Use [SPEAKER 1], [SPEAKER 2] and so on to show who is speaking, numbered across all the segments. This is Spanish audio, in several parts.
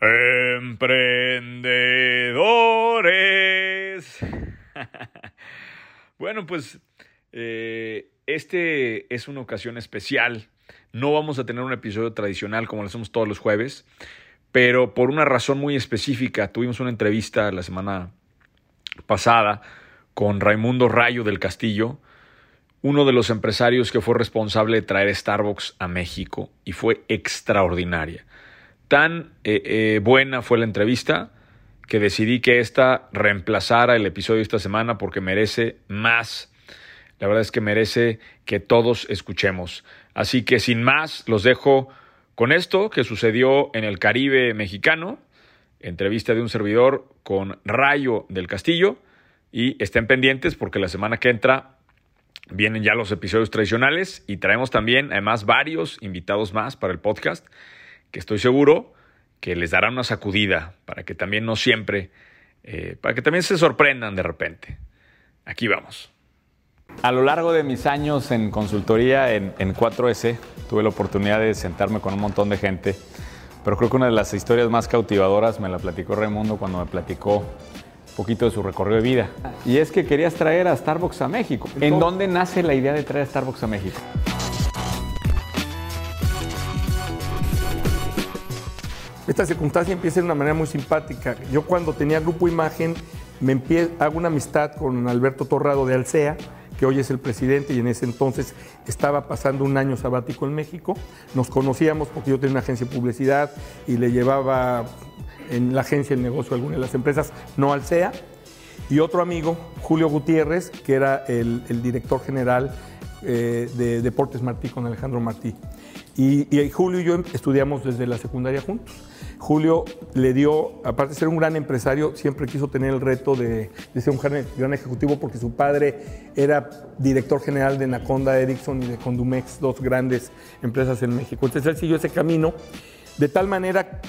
[SPEAKER 1] Emprendedores. bueno, pues eh, este es una ocasión especial. No vamos a tener un episodio tradicional como lo hacemos todos los jueves, pero por una razón muy específica. Tuvimos una entrevista la semana pasada con Raimundo Rayo del Castillo, uno de los empresarios que fue responsable de traer Starbucks a México y fue extraordinaria. Tan eh, eh, buena fue la entrevista que decidí que esta reemplazara el episodio de esta semana porque merece más. La verdad es que merece que todos escuchemos. Así que sin más, los dejo con esto que sucedió en el Caribe mexicano. Entrevista de un servidor con Rayo del Castillo. Y estén pendientes porque la semana que entra vienen ya los episodios tradicionales y traemos también además varios invitados más para el podcast que estoy seguro que les dará una sacudida para que también no siempre, eh, para que también se sorprendan de repente. Aquí vamos. A lo largo de mis años en consultoría en, en 4S, tuve la oportunidad de sentarme con un montón de gente, pero creo que una de las historias más cautivadoras me la platicó Raimundo cuando me platicó un poquito de su recorrido de vida. Y es que querías traer a Starbucks a México. ¿En dónde nace la idea de traer a Starbucks a México?
[SPEAKER 2] Esta circunstancia empieza de una manera muy simpática. Yo cuando tenía Grupo Imagen, me hago una amistad con Alberto Torrado de Alcea, que hoy es el presidente y en ese entonces estaba pasando un año sabático en México. Nos conocíamos porque yo tenía una agencia de publicidad y le llevaba en la agencia el negocio a alguna de las empresas, no Alcea. Y otro amigo, Julio Gutiérrez, que era el, director general eh, de Deportes Martí con Alejandro Martí. Y, Julio y yo estudiamos desde la secundaria juntos. Julio le dio, aparte de ser un gran empresario, siempre quiso tener el reto de, ser un gran, ejecutivo porque su padre era director general de Naconda Ericsson y de Condumex, dos grandes empresas en México. Entonces él siguió ese camino de tal manera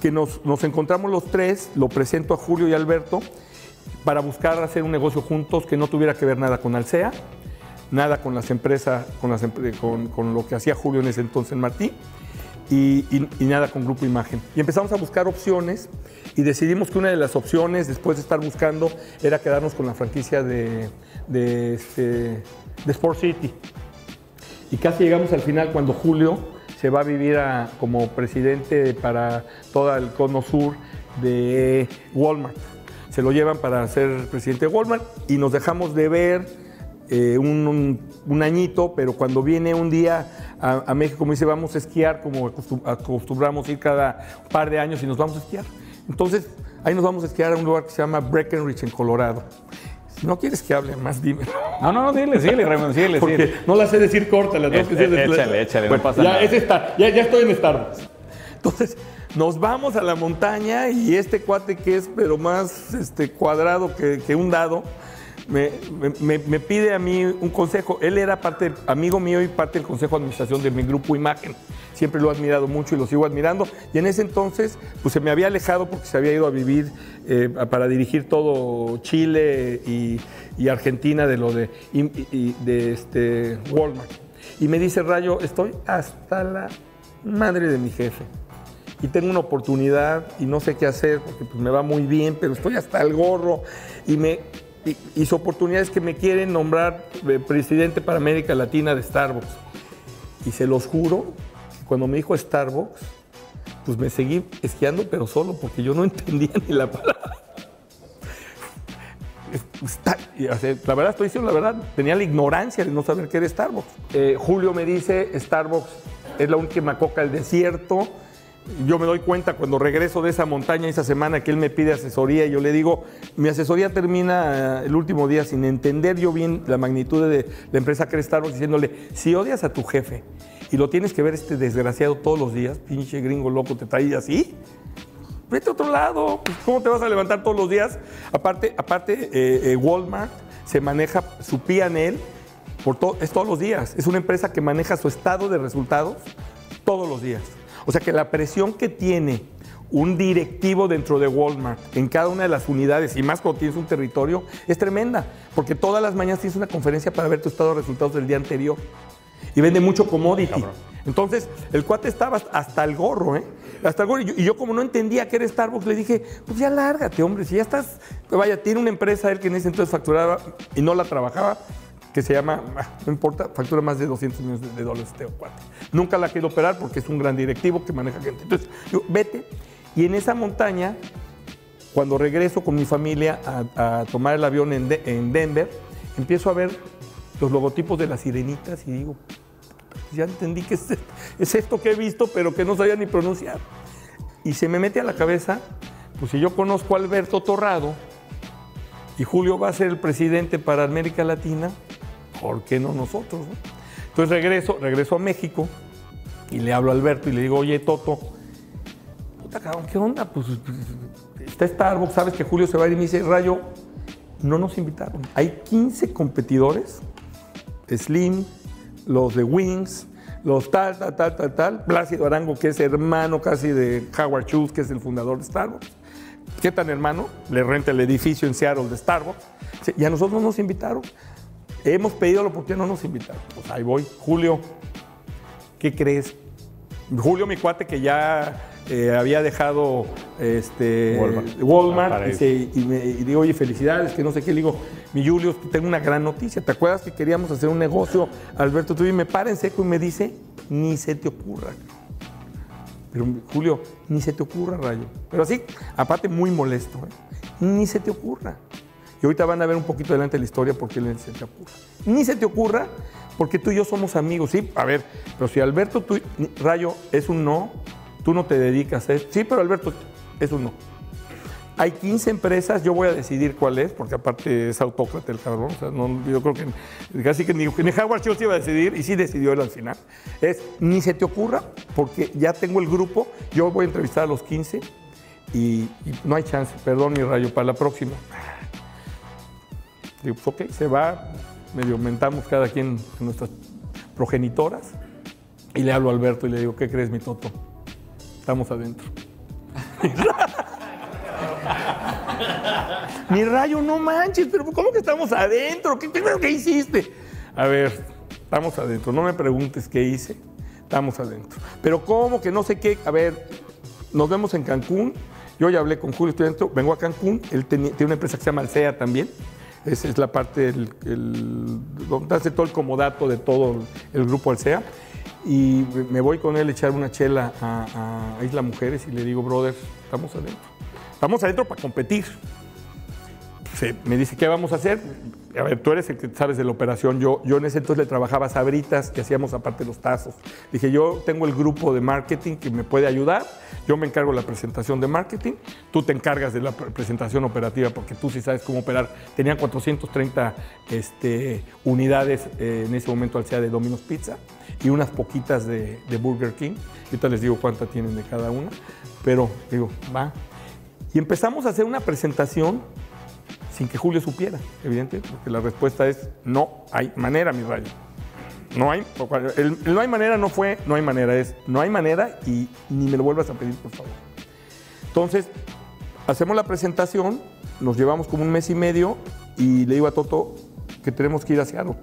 [SPEAKER 2] que nos, nos encontramos los tres, lo presento a Julio y Alberto para buscar hacer un negocio juntos que no tuviera que ver nada con Alsea, nada con las empresas, con, las, con, con lo que hacía Julio en ese entonces en Martí y, nada con Grupo Imagen. Y empezamos a buscar opciones y decidimos que una de las opciones, después de estar buscando, era quedarnos con la franquicia de, de, este, Sport City. Y casi llegamos al final cuando Julio se va a vivir como presidente para todo el cono sur de Walmart. Se lo llevan para ser presidente de Walmart y nos dejamos de ver eh, un, añito, pero cuando viene un día a, México me dice vamos a esquiar, como acostumbramos ir cada par de años y nos vamos a esquiar. Entonces ahí nos vamos a esquiar a un lugar que se llama Breckenridge en Colorado. Si no quieres que hable más, dime.
[SPEAKER 1] No, no, dile, dile, Raymond, dile,
[SPEAKER 2] Porque no la sé decir corta, las dos que sé
[SPEAKER 1] Échale, échale, no pasa
[SPEAKER 2] ya,
[SPEAKER 1] nada.
[SPEAKER 2] Es ya, ya estoy en Starbucks. Entonces, nos vamos a la montaña y este cuate que es pero más este, cuadrado que, que un dado, me, pide a mí un consejo. Él era parte, amigo mío y parte del consejo de administración de mi grupo Imagen. Siempre lo he admirado mucho y lo sigo admirando. Y en ese entonces, pues se me había alejado porque se había ido a vivir eh, para dirigir todo Chile y, Argentina de lo de, de este Walmart. Y me dice, Rayo, estoy hasta la madre de mi jefe y tengo una oportunidad y no sé qué hacer porque pues, me va muy bien, pero estoy hasta el gorro y me y, su oportunidad es que me quieren nombrar eh, presidente para América Latina de Starbucks. Y se los juro, cuando me dijo Starbucks, pues me seguí esquiando, pero solo, porque yo no entendía ni la palabra. La verdad, estoy diciendo la verdad, tenía la ignorancia de no saber qué era Starbucks. Eh, Julio me dice, Starbucks es la última coca del desierto, yo me doy cuenta cuando regreso de esa montaña esa semana que él me pide asesoría y yo le digo, mi asesoría termina eh, el último día sin entender yo bien la magnitud de la empresa que Starbucks diciéndole, si odias a tu jefe y lo tienes que ver este desgraciado todos los días, pinche gringo loco, te trae así, vete a otro lado, pues, ¿cómo te vas a levantar todos los días? Aparte, aparte eh, eh, Walmart se maneja su P&L por es todos los días, es una empresa que maneja su estado de resultados todos los días. O sea que la presión que tiene un directivo dentro de Walmart en cada una de las unidades, y más cuando tienes un territorio, es tremenda, porque todas las mañanas tienes una conferencia para ver tu estado de resultados del día anterior. Y vende mucho commodity. Entonces, el cuate estaba hasta el gorro, ¿eh? hasta el y, y yo como no entendía que era Starbucks, le dije, pues ya lárgate, hombre, si ya estás, vaya, tiene una empresa él que en ese entonces facturaba y no la trabajaba, que se llama, ah, no importa, factura más de 200 millones de dólares este cuate. Nunca la quiero operar porque es un gran directivo que maneja gente. Entonces, vete. Y en esa montaña, cuando regreso con mi familia a, tomar el avión en, de- en Denver, empiezo a ver los logotipos de las sirenitas y digo, ya entendí que es, es esto que he visto, pero que no sabía ni pronunciar. Y se me mete a la cabeza, pues si yo conozco a Alberto Torrado y Julio va a ser el presidente para América Latina, ¿por qué no nosotros? no? Entonces regreso, regreso a México y le hablo a Alberto y le digo, oye, Toto, puta cabrón, ¿qué onda? Pues está Starbucks, sabes que Julio se va a ir y me dice, Rayo, no nos invitaron. Hay 15 competidores, Slim, los de Wings, los tal, tal, tal, tal, tal, Plácido Arango, que es hermano casi de Howard Schultz, que es el fundador de Starbucks. ¿Qué tan hermano? Le renta el edificio en Seattle de Starbucks. Y a nosotros no nos invitaron. Hemos pedido ¿por qué no nos invitaron? Pues ahí voy. Julio, ¿qué crees? Julio, mi cuate, que ya eh, había dejado este,
[SPEAKER 1] Walmart.
[SPEAKER 2] Y, se- y me y digo, oye, felicidades, que no sé qué. Le digo, mi Julio, tengo una gran noticia. ¿Te acuerdas que queríamos hacer un negocio, Alberto? Tú y me para en seco y me dice, ni se te ocurra. Pero Julio, ni se te ocurra, Rayo. Pero así, aparte muy molesto, ¿eh? ni se te ocurra. Y ahorita van a ver un poquito adelante la historia porque le se te ocurra. Ni se te ocurra porque tú y yo somos amigos, ¿sí? A ver, pero si Alberto, tú, Rayo, es un no, tú no te dedicas a eso. Sí, pero Alberto, es un no. Hay 15 empresas, yo voy a decidir cuál es, porque aparte es autócrata el cabrón. O sea, no- yo creo que casi que ni, ni Howard Schultz iba a decidir, y sí decidió él al final. Es ni se te ocurra, porque ya tengo el grupo, yo voy a entrevistar a los 15 y, y no hay chance, perdón mi rayo, para la próxima. Digo, pues ok, se va, medio aumentamos cada quien en nuestras progenitoras, y le hablo a Alberto y le digo, ¿qué crees, mi Toto? Estamos adentro. Mi rayo, no manches, pero ¿cómo que estamos adentro? ¿Qué, qué, qué hiciste? A ver, estamos adentro. No me preguntes qué hice. Estamos adentro. Pero ¿cómo que no sé qué? A ver, nos vemos en Cancún. Yo ya hablé con Julio, estoy dentro. Vengo a Cancún. Él tiene una empresa que se llama Alsea también. Esa es la parte, el- donde hace todo el comodato de todo el grupo Alsea. Y me voy con él a echar una chela a, a Isla Mujeres y le digo, brother, estamos adentro. Estamos adentro para competir. Se- me dice, ¿qué vamos a hacer? A ver, tú eres el que sabes de la operación. Yo, yo en ese entonces le trabajaba Sabritas, que hacíamos aparte los tazos. Dije, yo tengo el grupo de marketing que me puede ayudar. Yo me encargo de la presentación de marketing. Tú te encargas de la pre- presentación operativa porque tú sí sabes cómo operar. Tenían 430 este, unidades eh, en ese momento al sea de Domino's Pizza y unas poquitas de, de Burger King. Ahorita les digo cuántas tienen de cada una. Pero digo, va. Y empezamos a hacer una presentación sin que Julio supiera, evidente, porque la respuesta es no hay manera, mi rayo. No hay, el, no hay manera no fue no hay manera, es no hay manera y ni me lo vuelvas a pedir, por favor. Entonces, hacemos la presentación, nos llevamos como un mes y medio y le digo a Toto que tenemos que ir a Seattle.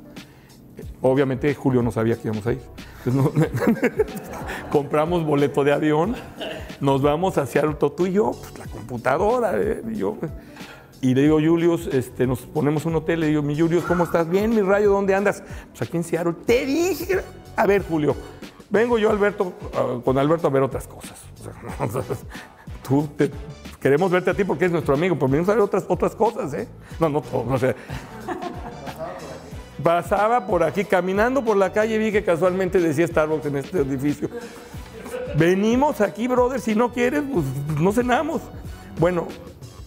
[SPEAKER 2] Obviamente Julio no sabía que íbamos a ir. Entonces, compramos boleto de avión, nos vamos a Toto y yo, pues, la computadora, eh, y yo. Y le digo, Julius, este, nos ponemos un hotel, le digo, mi Julius, ¿cómo estás? Bien, mi rayo, ¿dónde andas? Pues aquí en Seattle. Te dije, a ver, Julio, vengo yo, Alberto, ah, con Alberto a ver otras cosas. O sea, tú te- queremos verte a ti porque es nuestro amigo, pero venimos a ver otras, otras cosas, ¿eh? No, no, todo, o sea, Pasaba por aquí, caminando por la calle, vi que casualmente decía Starbucks en este edificio. Venimos aquí, brother, si no quieres, pues no cenamos. Bueno,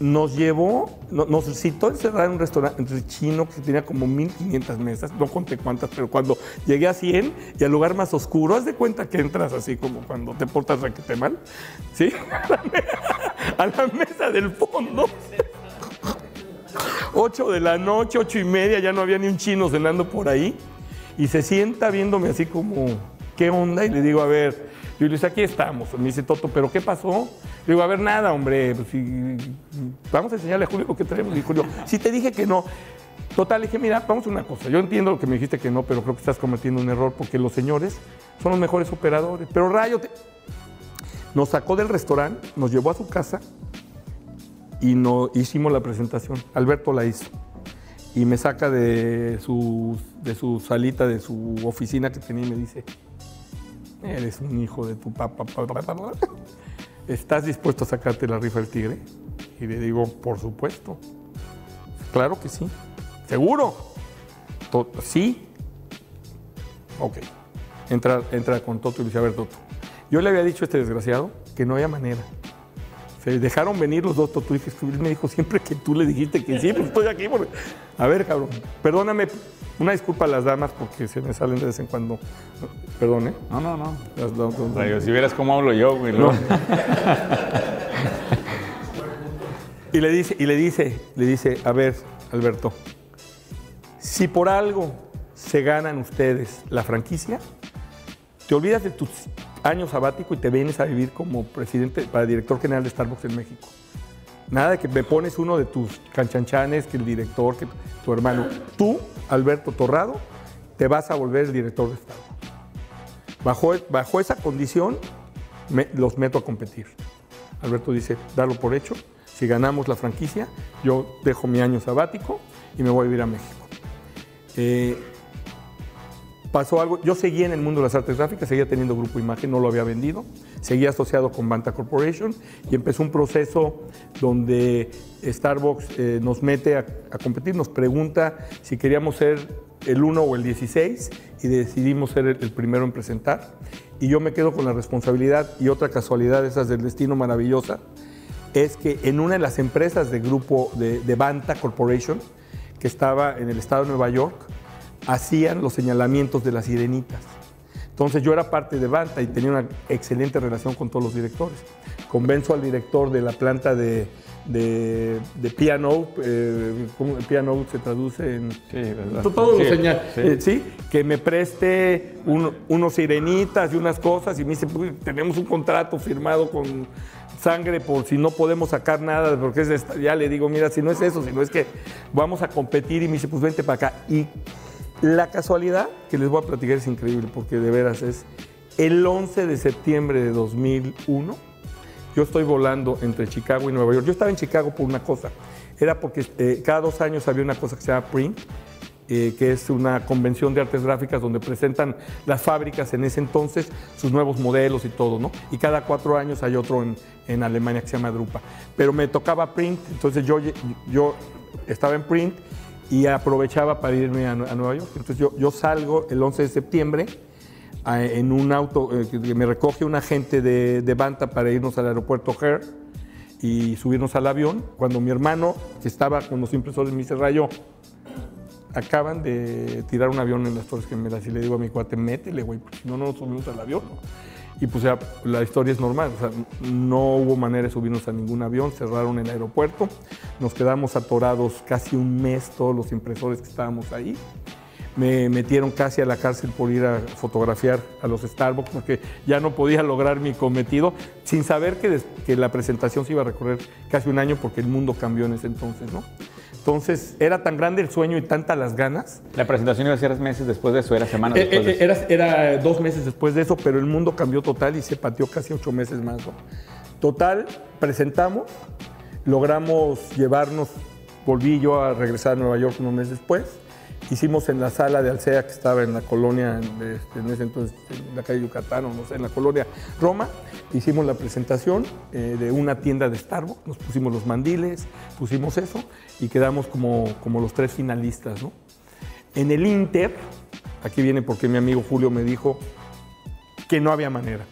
[SPEAKER 2] nos llevó, no- nos citó encerrar en un restaurante chino que tenía como 1500 mesas, no conté cuántas, pero cuando llegué a 100 y al lugar más oscuro, haz de cuenta que entras así como cuando te portas requete mal, ¿sí? A la mesa del fondo. 8 de la noche, ocho y media, ya no había ni un chino cenando por ahí. Y se sienta viéndome así como, ¿qué onda? Y le digo, a ver, yo le dice, aquí estamos. Me dice Toto, ¿pero qué pasó? Le digo, a ver, nada, hombre, pues, vamos a enseñarle a Julio lo que tenemos. Y Julio, si te dije que no. Total, le dije, mira, vamos a una cosa. Yo entiendo lo que me dijiste que no, pero creo que estás cometiendo un error porque los señores son los mejores operadores. Pero Rayo, Nos sacó del restaurante, nos llevó a su casa y no, hicimos la presentación. Alberto la hizo. Y me saca de su, de su salita, de su oficina que tenía y me dice, eres un hijo de tu papá. ¿Estás dispuesto a sacarte la rifa del tigre? Y le digo, por supuesto. Claro que sí. ¿Seguro? Sí. Ok. Entra, entra con Toto y le dice, a ver, Toto. Yo le había dicho a este desgraciado que no había manera. Se dejaron venir los dos Totuiques. Él me dijo siempre que tú le dijiste que sí, pues estoy aquí. A ver, cabrón, perdóname. Una disculpa a las damas porque se me salen de vez en cuando. Perdón, ¿eh?
[SPEAKER 1] No, no, no.
[SPEAKER 2] Las
[SPEAKER 1] si vieras cómo hablo yo, güey. ¿no?
[SPEAKER 2] Y le dice, y le dice, le dice, a ver, Alberto, si por algo se ganan ustedes la franquicia, te olvidas de tus años sabático y te vienes a vivir como presidente, para director general de Starbucks en México. Nada de que me pones uno de tus canchanchanes, que el director, que tu hermano. Tú, Alberto Torrado, te vas a volver el director de Starbucks. Bajo, bajo esa condición, los meto a competir. Alberto dice, darlo por hecho. Si ganamos la franquicia, yo dejo mi año sabático y me voy a vivir a México. Eh, pasó algo, yo seguía en el mundo de las artes gráficas, seguía teniendo grupo imagen, no lo había vendido, seguía asociado con Banta Corporation y empezó un proceso donde Starbucks eh, nos mete a, a competir, nos pregunta si queríamos ser el 1 o el 16 y decidimos ser el, el primero en presentar. Y yo me quedo con la responsabilidad y otra casualidad esas del destino maravillosa, es que en una de las empresas de grupo de, de Banta Corporation, que estaba en el estado de Nueva York, hacían los señalamientos de las sirenitas. Entonces yo era parte de Banta y tenía una excelente relación con todos los directores. Convenzo al director de la planta de, de, de piano, eh, ¿cómo el piano se traduce en...?
[SPEAKER 1] Sí.
[SPEAKER 2] Todo
[SPEAKER 1] Sí,
[SPEAKER 2] lo señal,
[SPEAKER 1] sí.
[SPEAKER 2] eh, sí, que me preste un- unos sirenitas y unas cosas y me dice, "Pues, tenemos un contrato firmado con sangre por si no podemos sacar nada, porque es de esta-". ya le digo, mira, si no es eso, sino es que vamos a competir y me dice, pues vente para acá. Y la casualidad que les voy a platicar es increíble, porque de veras es el 11 de septiembre de 2001, yo estoy volando entre Chicago y Nueva York. Yo estaba en Chicago por una cosa. Era porque eh, cada dos años había una cosa que se llama Print, eh, que es una convención de artes gráficas donde presentan las fábricas en ese entonces sus nuevos modelos y todo, ¿no? Y cada cuatro años hay otro en, en Alemania que se llama Drupa. Pero me tocaba Print, entonces yo, yo estaba en Print y aprovechaba para irme a, Nue- a Nueva York. Entonces yo, salgo el 11 de septiembre a- en un auto eh, que me recoge un agente de, de Banta para irnos al aeropuerto O'Hare y subirnos al avión. Cuando mi hermano, que estaba con los impresores, me dice, Rayo, acaban de tirar un avión en las Torres Gemelas y le digo a mi cuate, métele, güey, porque si no, no nos subimos al avión. Y pues ya, la historia es normal, no hubo manera de subirnos a ningún avión, cerraron el aeropuerto, nos quedamos atorados casi un mes todos los impresores que estábamos ahí. Me metieron casi a la cárcel por ir a fotografiar a los Starbucks porque ya no podía lograr mi cometido, sin saber que, que la presentación se iba a recorrer casi un año porque el mundo cambió en ese entonces, ¿no? Entonces, era tan grande el sueño y tanta las ganas
[SPEAKER 1] La presentación iba a ser meses después de eso, era semanas
[SPEAKER 2] eh,
[SPEAKER 1] después de
[SPEAKER 2] eh,
[SPEAKER 1] eso.
[SPEAKER 2] era, era dos meses después de eso, pero el mundo cambió total y se pateó casi ocho meses más. ¿no? Total, presentamos, logramos llevarnos, volví yo a regresar a Nueva York unos meses después. Hicimos en la sala de Alsea, que estaba en la colonia, en, este, en ese entonces, en la calle Yucatán, o no sé, en la colonia Roma. Hicimos la presentación eh, de una tienda de Starbucks, nos pusimos los mandiles, pusimos eso y quedamos como, como los tres finalistas, ¿no? En el Inter, aquí viene porque mi amigo Julio me dijo que no había manera.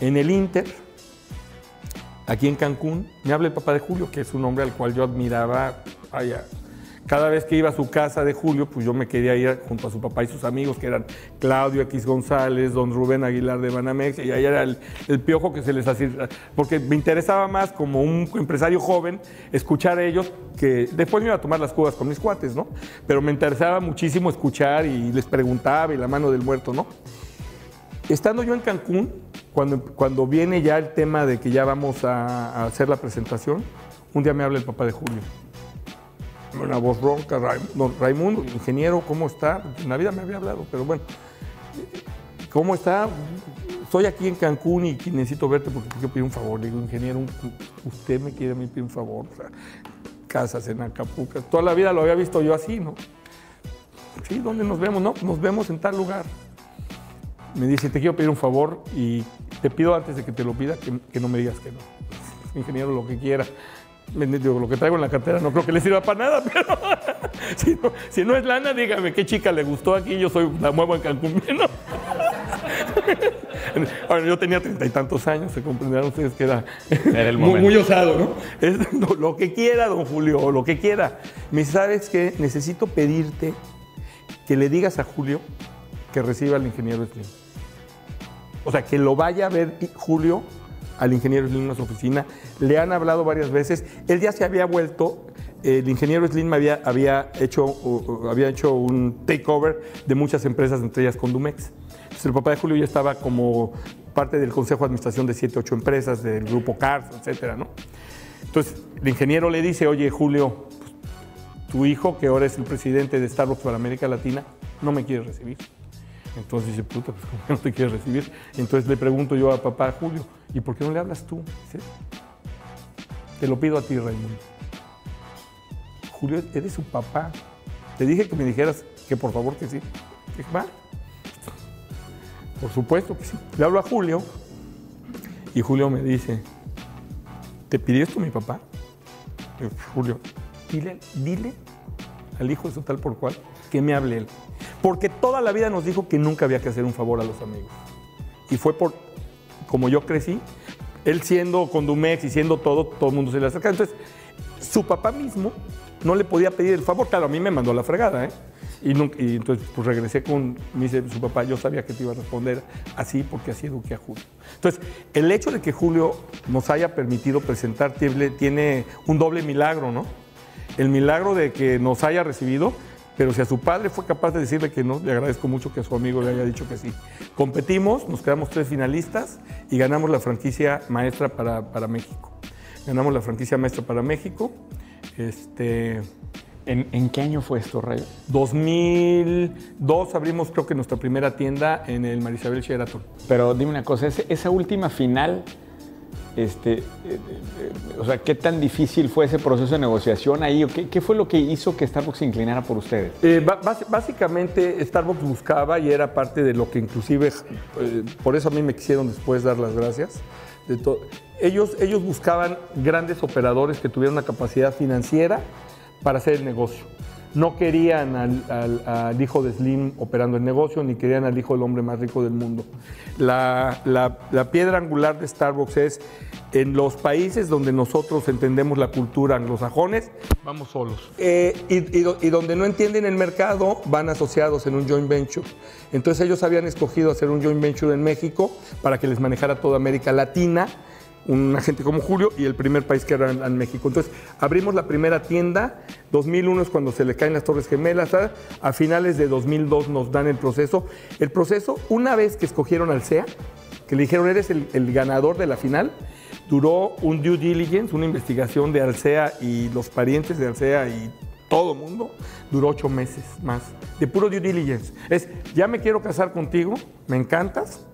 [SPEAKER 2] En el Inter, aquí en Cancún, me habla el papá de Julio, que es un hombre al cual yo admiraba. Vaya, cada vez que iba a su casa de Julio, pues yo me quería ir junto a su papá y sus amigos, que eran Claudio X González, don Rubén Aguilar de Banamex, y ahí era el, piojo que se les hacía, porque me interesaba más como un empresario joven escuchar a ellos, que después me iba a tomar las cubas con mis cuates, ¿no? Pero me interesaba muchísimo escuchar y les preguntaba y la mano del muerto, ¿no? Estando yo en Cancún, cuando, cuando viene ya el tema de que ya vamos a hacer la presentación, un día me habla el papá de Julio. Una voz ronca, Ray- don Raimundo, ingeniero, ¿cómo está? En la vida me había hablado, pero bueno, ¿cómo está? estoy aquí en Cancún y necesito verte porque quiero pedir un favor. Le digo, ingeniero, usted me quiere a mí pedir un favor. O casas en Acapulco. Toda la vida lo había visto yo así, ¿no? Sí, ¿dónde nos vemos? No, nos vemos en tal lugar. Me dice, te quiero pedir un favor y te pido antes de que te lo pida que, no me digas que no. Ingeniero, lo que quiera. Digo, lo que traigo en la cartera no creo que le sirva para nada, pero si, no, es lana, dígame qué chica le gustó aquí. Yo soy la muevo en Cancún. ¿no? Bueno, yo tenía treinta y tantos años, se comprenderán ustedes que era, muy, osado, ¿no? Lo que quiera, don Julio, o lo que quiera. Me dice, ¿sabes qué? Necesito pedirte que le digas a Julio que reciba al ingeniero Slim. O sea, que lo vaya a ver Julio al ingeniero Slim en su oficina. Le han hablado varias veces. Él ya se había vuelto, el ingeniero Slim había, había, hecho, había hecho un takeover de muchas empresas, entre ellas Condumex el papá de Julio ya estaba como parte del consejo de administración de siete, ocho empresas, del grupo CARS, etcétera, ¿no? Entonces, el ingeniero le dice, oye, Julio, tu hijo, que ahora es el presidente de Starbucks para América Latina, no me quiere recibir. Entonces dice, puta, pues ¿cómo no te quiere recibir? Entonces le pregunto yo a papá Julio, ¿y por qué no le hablas tú? Te lo pido a ti, Raimundo. Julio, eres su papá. Te dije que me dijeras que por favor que sí. va, por supuesto que sí. Le hablo a Julio y Julio me dice, ¿te pidió esto mi papá? Julio, dile, dile al hijo de su tal por cual que me hable él. Porque toda la vida nos dijo que nunca había que hacer un favor a los amigos. Y fue por, como yo crecí, él siendo Condumex y siendo todo, todo el mundo se le acerca. Entonces, su papá mismo no le podía pedir el favor. Claro, a mí me mandó la fregada, ¿eh? Y, entonces pues regresé con, me dice su papá, yo sabía que te iba a responder así porque así eduqué a Julio. Entonces, el hecho de que Julio nos haya permitido presentar tiene un doble milagro, ¿no? El milagro de que nos haya recibido, pero si a su padre fue capaz de decirle que no, le agradezco mucho que a su amigo le haya dicho que sí. Competimos, nos quedamos tres finalistas y ganamos la franquicia maestra para, para México. Ganamos la franquicia maestra para México. Este,
[SPEAKER 1] ¿En, qué año fue esto, Rayo?
[SPEAKER 2] 2002 abrimos creo que nuestra primera tienda en el Marisabel Sheraton.
[SPEAKER 1] Pero dime una cosa, esa última final, este, eh, eh, o sea, ¿qué tan difícil fue ese proceso de negociación ahí? ¿Qué, fue lo que hizo que Starbucks se inclinara por ustedes?
[SPEAKER 2] Eh, básicamente Starbucks buscaba y era parte de lo que inclusive, por eso a mí me quisieron después dar las gracias. Ellos, ellos buscaban grandes operadores que tuvieran una capacidad financiera para hacer el negocio. No querían al, hijo de Slim operando el negocio, ni querían al hijo del hombre más rico del mundo. La, piedra angular de Starbucks es, en los países donde nosotros entendemos la cultura anglosajones, vamos solos. Eh, y, y, donde no entienden el mercado, van asociados en un joint venture. Entonces ellos habían escogido hacer un joint venture en México para que les manejara toda América Latina un agente como Julio y el primer país que era en, México. Entonces, abrimos la primera tienda, 2001 es cuando se le caen las Torres Gemelas, a finales de 2002 nos dan el proceso. El proceso, una vez que escogieron al CEA, que le dijeron eres el, ganador de la final, duró un due diligence, una investigación de Alcea y los parientes de Alcea y todo el mundo, duró ocho meses más, de puro due diligence. Es, ya me quiero casar contigo, me encantas,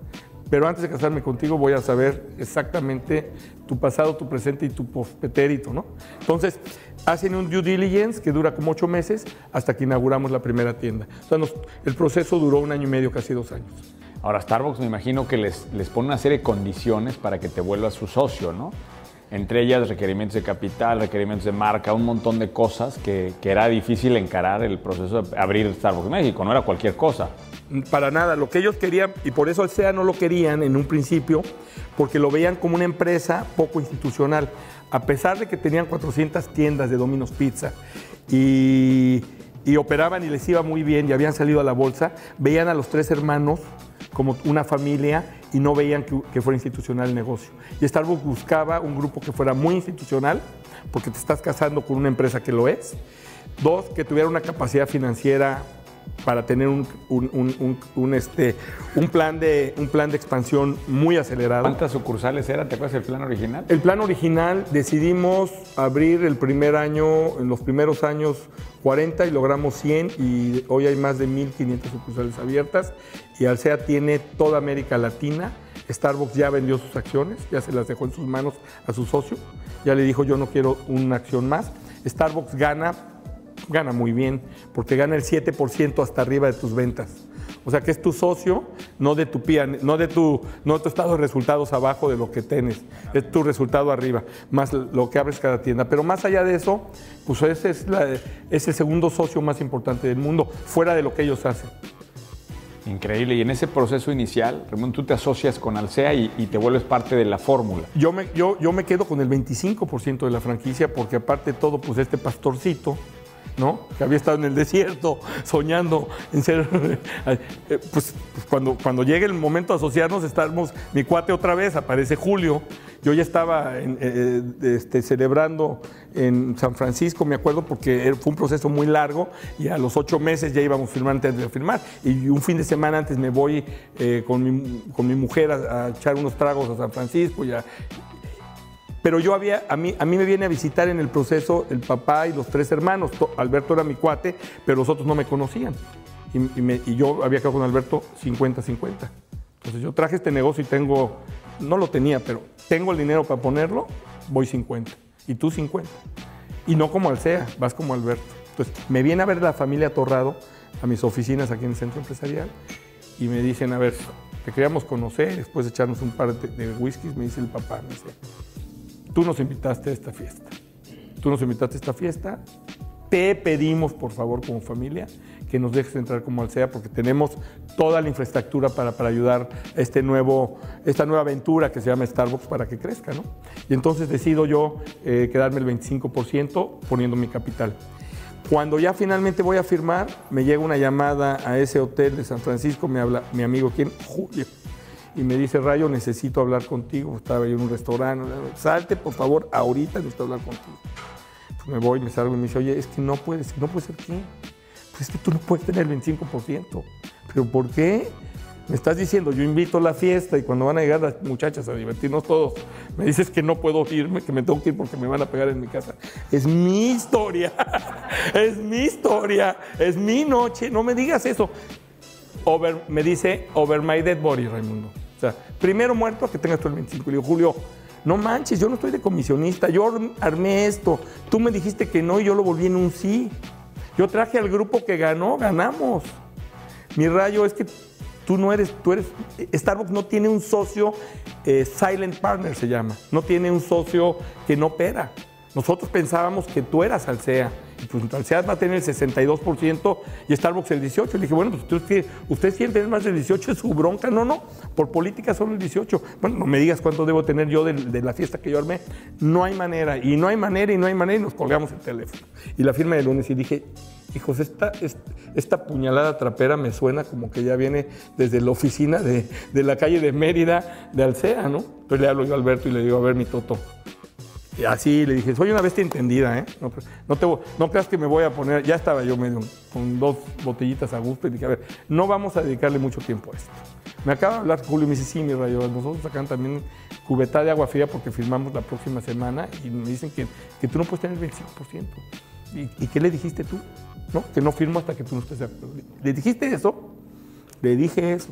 [SPEAKER 2] pero antes de casarme contigo voy a saber exactamente tu pasado, tu presente y tu pretérito, ¿no? Entonces, hacen un due diligence que dura como ocho meses hasta que inauguramos la primera tienda. O sea, el proceso duró un año y medio, casi dos años.
[SPEAKER 1] Ahora, Starbucks me imagino que les, les pone una serie de condiciones para que te vuelvas su socio, ¿no? Entre ellas requerimientos de capital, requerimientos de marca, un montón de cosas que, que, era difícil encarar el proceso de abrir Starbucks México, no era cualquier cosa.
[SPEAKER 2] Para nada, lo que ellos querían, y por eso el SEA no lo querían en un principio, porque lo veían como una empresa poco institucional, a pesar de que tenían 400 tiendas de Domino's Pizza y, y operaban y les iba muy bien y habían salido a la bolsa, veían a los tres hermanos como una familia y no veían que, fuera institucional el negocio. Y Starbucks buscaba un grupo que fuera muy institucional, porque te estás casando con una empresa que lo es. Dos, que tuviera una capacidad financiera para tener un, un, este, un, plan de, un plan de expansión muy acelerado.
[SPEAKER 1] ¿Cuántas sucursales eran? ¿Te acuerdas el plan original?
[SPEAKER 2] El plan original decidimos abrir el primer año, en los primeros años 40 y logramos 100 y hoy hay más de 1.500 sucursales abiertas y Alsea tiene toda América Latina Starbucks ya vendió sus acciones, ya se las dejó en sus manos a su socio, ya le dijo yo no quiero una acción más. Starbucks gana, gana muy bien, porque gana el 7% hasta arriba de tus ventas. O sea que es tu socio, no de tu PIA, no de tu, no de tu estado de resultados abajo de lo que tienes, es tu resultado arriba, más lo que abres cada tienda. Pero más allá de eso, pues ese es, la- es el segundo socio más importante del mundo, fuera de lo que ellos hacen.
[SPEAKER 1] Increíble. Y en ese proceso inicial, Ramón, tú te asocias con Alsea y, y te vuelves parte de la fórmula.
[SPEAKER 2] Yo me, yo, yo me quedo con el 25% de la franquicia porque aparte de todo, pues este pastorcito, ¿no? Que había estado en el desierto soñando en ser... eh, pues, cuando, cuando llegue el momento de asociarnos, estamos mi cuate otra vez, aparece Julio. Yo ya estaba en, eh, este, celebrando en San Francisco, me acuerdo, porque fue un proceso muy largo y a los ocho meses ya íbamos a firmar antes de firmar. Y un fin de semana antes me voy eh, con, mi, con mi mujer a, a echar unos tragos a San Francisco y a, pero yo había, a mí, a mí me viene a visitar en el proceso el papá y los tres hermanos. To- Alberto era mi cuate, pero los otros no me conocían. Y, yo había quedado con Alberto 50-50. Entonces yo traje este negocio y tengo, no lo tenía, pero tengo el dinero para ponerlo, voy 50. Y tú 50. Y no como Alsea, vas como Alberto. Entonces me viene a ver la familia Torrado a mis oficinas aquí en el centro empresarial y me dicen, a ver, te queríamos conocer, después de echarnos un par de, de whiskies, me dice el papá, me dice, tú nos invitaste a esta fiesta. Tú nos invitaste a esta fiesta. Te pedimos, por favor, como familia, que nos dejes entrar como Alsea, porque tenemos toda la infraestructura para, para ayudar a este nuevo, esta nueva aventura que se llama Starbucks para que crezca, ¿no? Y entonces decido yo eh, quedarme el 25% poniendo mi capital. Cuando ya finalmente voy a firmar, me llega una llamada a ese hotel de San Francisco, me habla mi amigo, ¿quién? Julio y me dice, Rayo, necesito hablar contigo. Estaba yo en un restaurante, salte por favor, ahorita necesito hablar contigo. Pues me voy, me salgo y me dice, oye, es que no puedes, no puede ser qué. Pues es que tú no puedes tener el 25%. ¿Pero por qué? Me estás diciendo, yo invito a la fiesta y cuando van a llegar las muchachas a divertirnos todos, me dices que no puedo irme, que me tengo que ir porque me van a pegar en mi casa. Es mi historia, es mi historia, es mi noche, no me digas eso over, me dice over my dead body, Raimundo. Primero muerto que tengas tú el 25. Le digo, Julio, no manches, yo no estoy de comisionista, yo armé esto. Tú me dijiste que no y yo lo volví en un sí. Yo traje al grupo que ganó, ganamos. Mi rayo es que tú no eres, tú eres, Starbucks no tiene un socio, eh, silent partner se llama, no tiene un socio que no opera. Nosotros pensábamos que tú eras Alsea. Y pues Alsea va a tener el 62% y Starbucks el 18%. Le dije, bueno, pues ustedes, ustedes quieren tener más del 18%, es su bronca. No, no, por política solo el 18%. Bueno, no me digas cuánto debo tener yo de, la fiesta que yo armé. No hay manera, y no hay manera, y no hay manera, y nos colgamos el teléfono. Y la firma de lunes, y dije, hijos, esta, esta, puñalada trapera me suena como que ya viene desde la oficina de, de la calle de Mérida, de Alsea, ¿no? Entonces le hablo yo a Alberto y le digo, a ver, mi Toto, y así le dije, soy una bestia entendida, ¿eh? No, no, te, no creas que me voy a poner, ya estaba yo medio con dos botellitas a gusto y dije, a ver, no vamos a dedicarle mucho tiempo a esto. Me acaba de hablar Julio y me dice, sí, mi rayo, nosotros sacan también cubeta de agua fría porque firmamos la próxima semana y me dicen que, que tú no puedes tener el 25%. ¿Y, ¿Y qué le dijiste tú? ¿No? Que no firmo hasta que tú no estés de acuerdo. ¿Le dijiste eso? Le dije eso.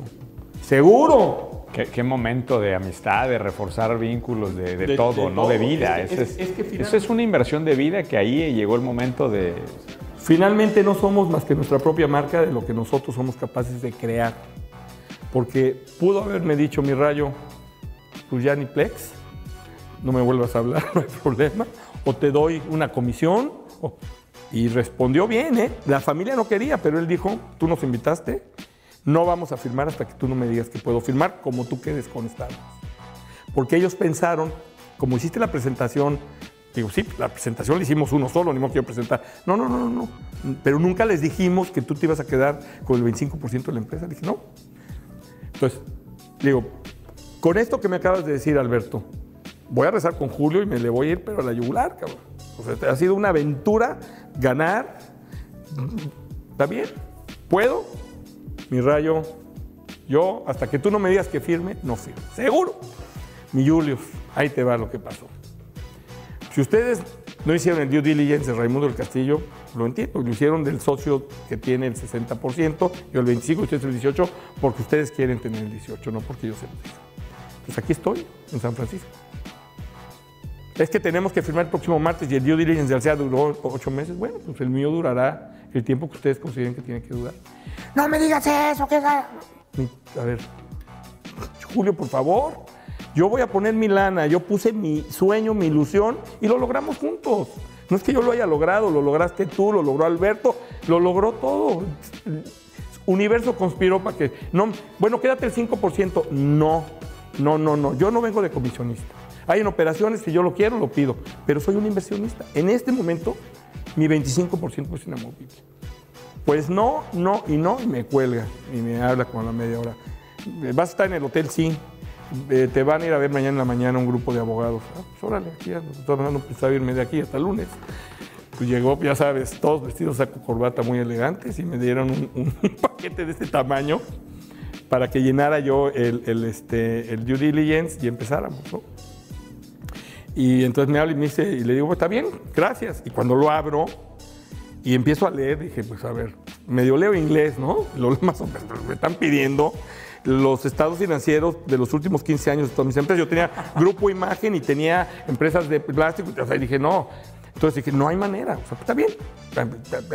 [SPEAKER 2] ¡Seguro!
[SPEAKER 1] ¿Qué, qué momento de amistad, de reforzar vínculos, de, de, de todo, de, ¿no? Todo. De vida.
[SPEAKER 2] Es, es, es, que
[SPEAKER 1] eso es una inversión de vida que ahí llegó el momento de...
[SPEAKER 2] Finalmente no somos más que nuestra propia marca de lo que nosotros somos capaces de crear. Porque pudo haberme dicho mi rayo, pues ya ni Plex, no me vuelvas a hablar, no hay problema. O te doy una comisión. O... Y respondió bien, ¿eh? La familia no quería, pero él dijo, tú nos invitaste, no vamos a firmar hasta que tú no me digas que puedo firmar, como tú quedes con Starbucks. Porque ellos pensaron, como hiciste la presentación, digo, sí, la presentación la hicimos uno solo, ni modo quiero presentar. No, no, no, no, pero nunca les dijimos que tú te ibas a quedar con el 25% de la empresa. dije, no. Entonces, digo, con esto que me acabas de decir, Alberto, voy a rezar con Julio y me le voy a ir, pero a la yugular, cabrón. O sea, ha sido una aventura ganar. ¿Está bien? ¿Puedo? Mi rayo, yo, hasta que tú no me digas que firme, no firmo. Seguro. Mi Julius, ahí te va lo que pasó. Si ustedes no hicieron el due diligence de Raimundo del Castillo, lo entiendo, lo hicieron del socio que tiene el 60%, yo el 25%, ustedes el 18%, porque ustedes quieren tener el 18%, no porque yo se lo. Pues aquí estoy, en San Francisco. Es que tenemos que firmar el próximo martes y el due diligence de Alsea duró ocho meses. Bueno, pues el mío durará el tiempo que ustedes consideren que tiene que durar. No me digas eso, que A ver, Julio, por favor. Yo voy a poner mi lana, yo puse mi sueño, mi ilusión y lo logramos juntos. No es que yo lo haya logrado, lo lograste tú, lo logró Alberto, lo logró todo. Universo conspiró para que. No, bueno, quédate el 5%. No, no, no, no. Yo no vengo de comisionista. Hay en operaciones que yo lo quiero, lo pido, pero soy un inversionista. En este momento, mi 25% es inamovible. Pues no, no y no, y me cuelga y me habla con la media hora. Vas a estar en el hotel, sí. Eh, te van a ir a ver mañana en la mañana un grupo de abogados. Ah, pues órale, aquí. Estoy hablando, pensaba irme de aquí hasta el lunes. Pues llegó, ya sabes, todos vestidos saco corbata muy elegantes y me dieron un, paquete de este tamaño para que llenara yo el, este, el due diligence y empezáramos, ¿no? Y entonces me habla y me dice, y le digo, pues está bien, gracias. Y cuando lo abro y empiezo a leer, dije, pues a ver, medio leo inglés, ¿no? Lo más o menos, me están pidiendo los estados financieros de los últimos 15 años de todas mis empresas. Yo tenía Grupo Imagen y tenía empresas de plástico. O sea, dije, no. Entonces dije, no hay manera. O sea, está bien.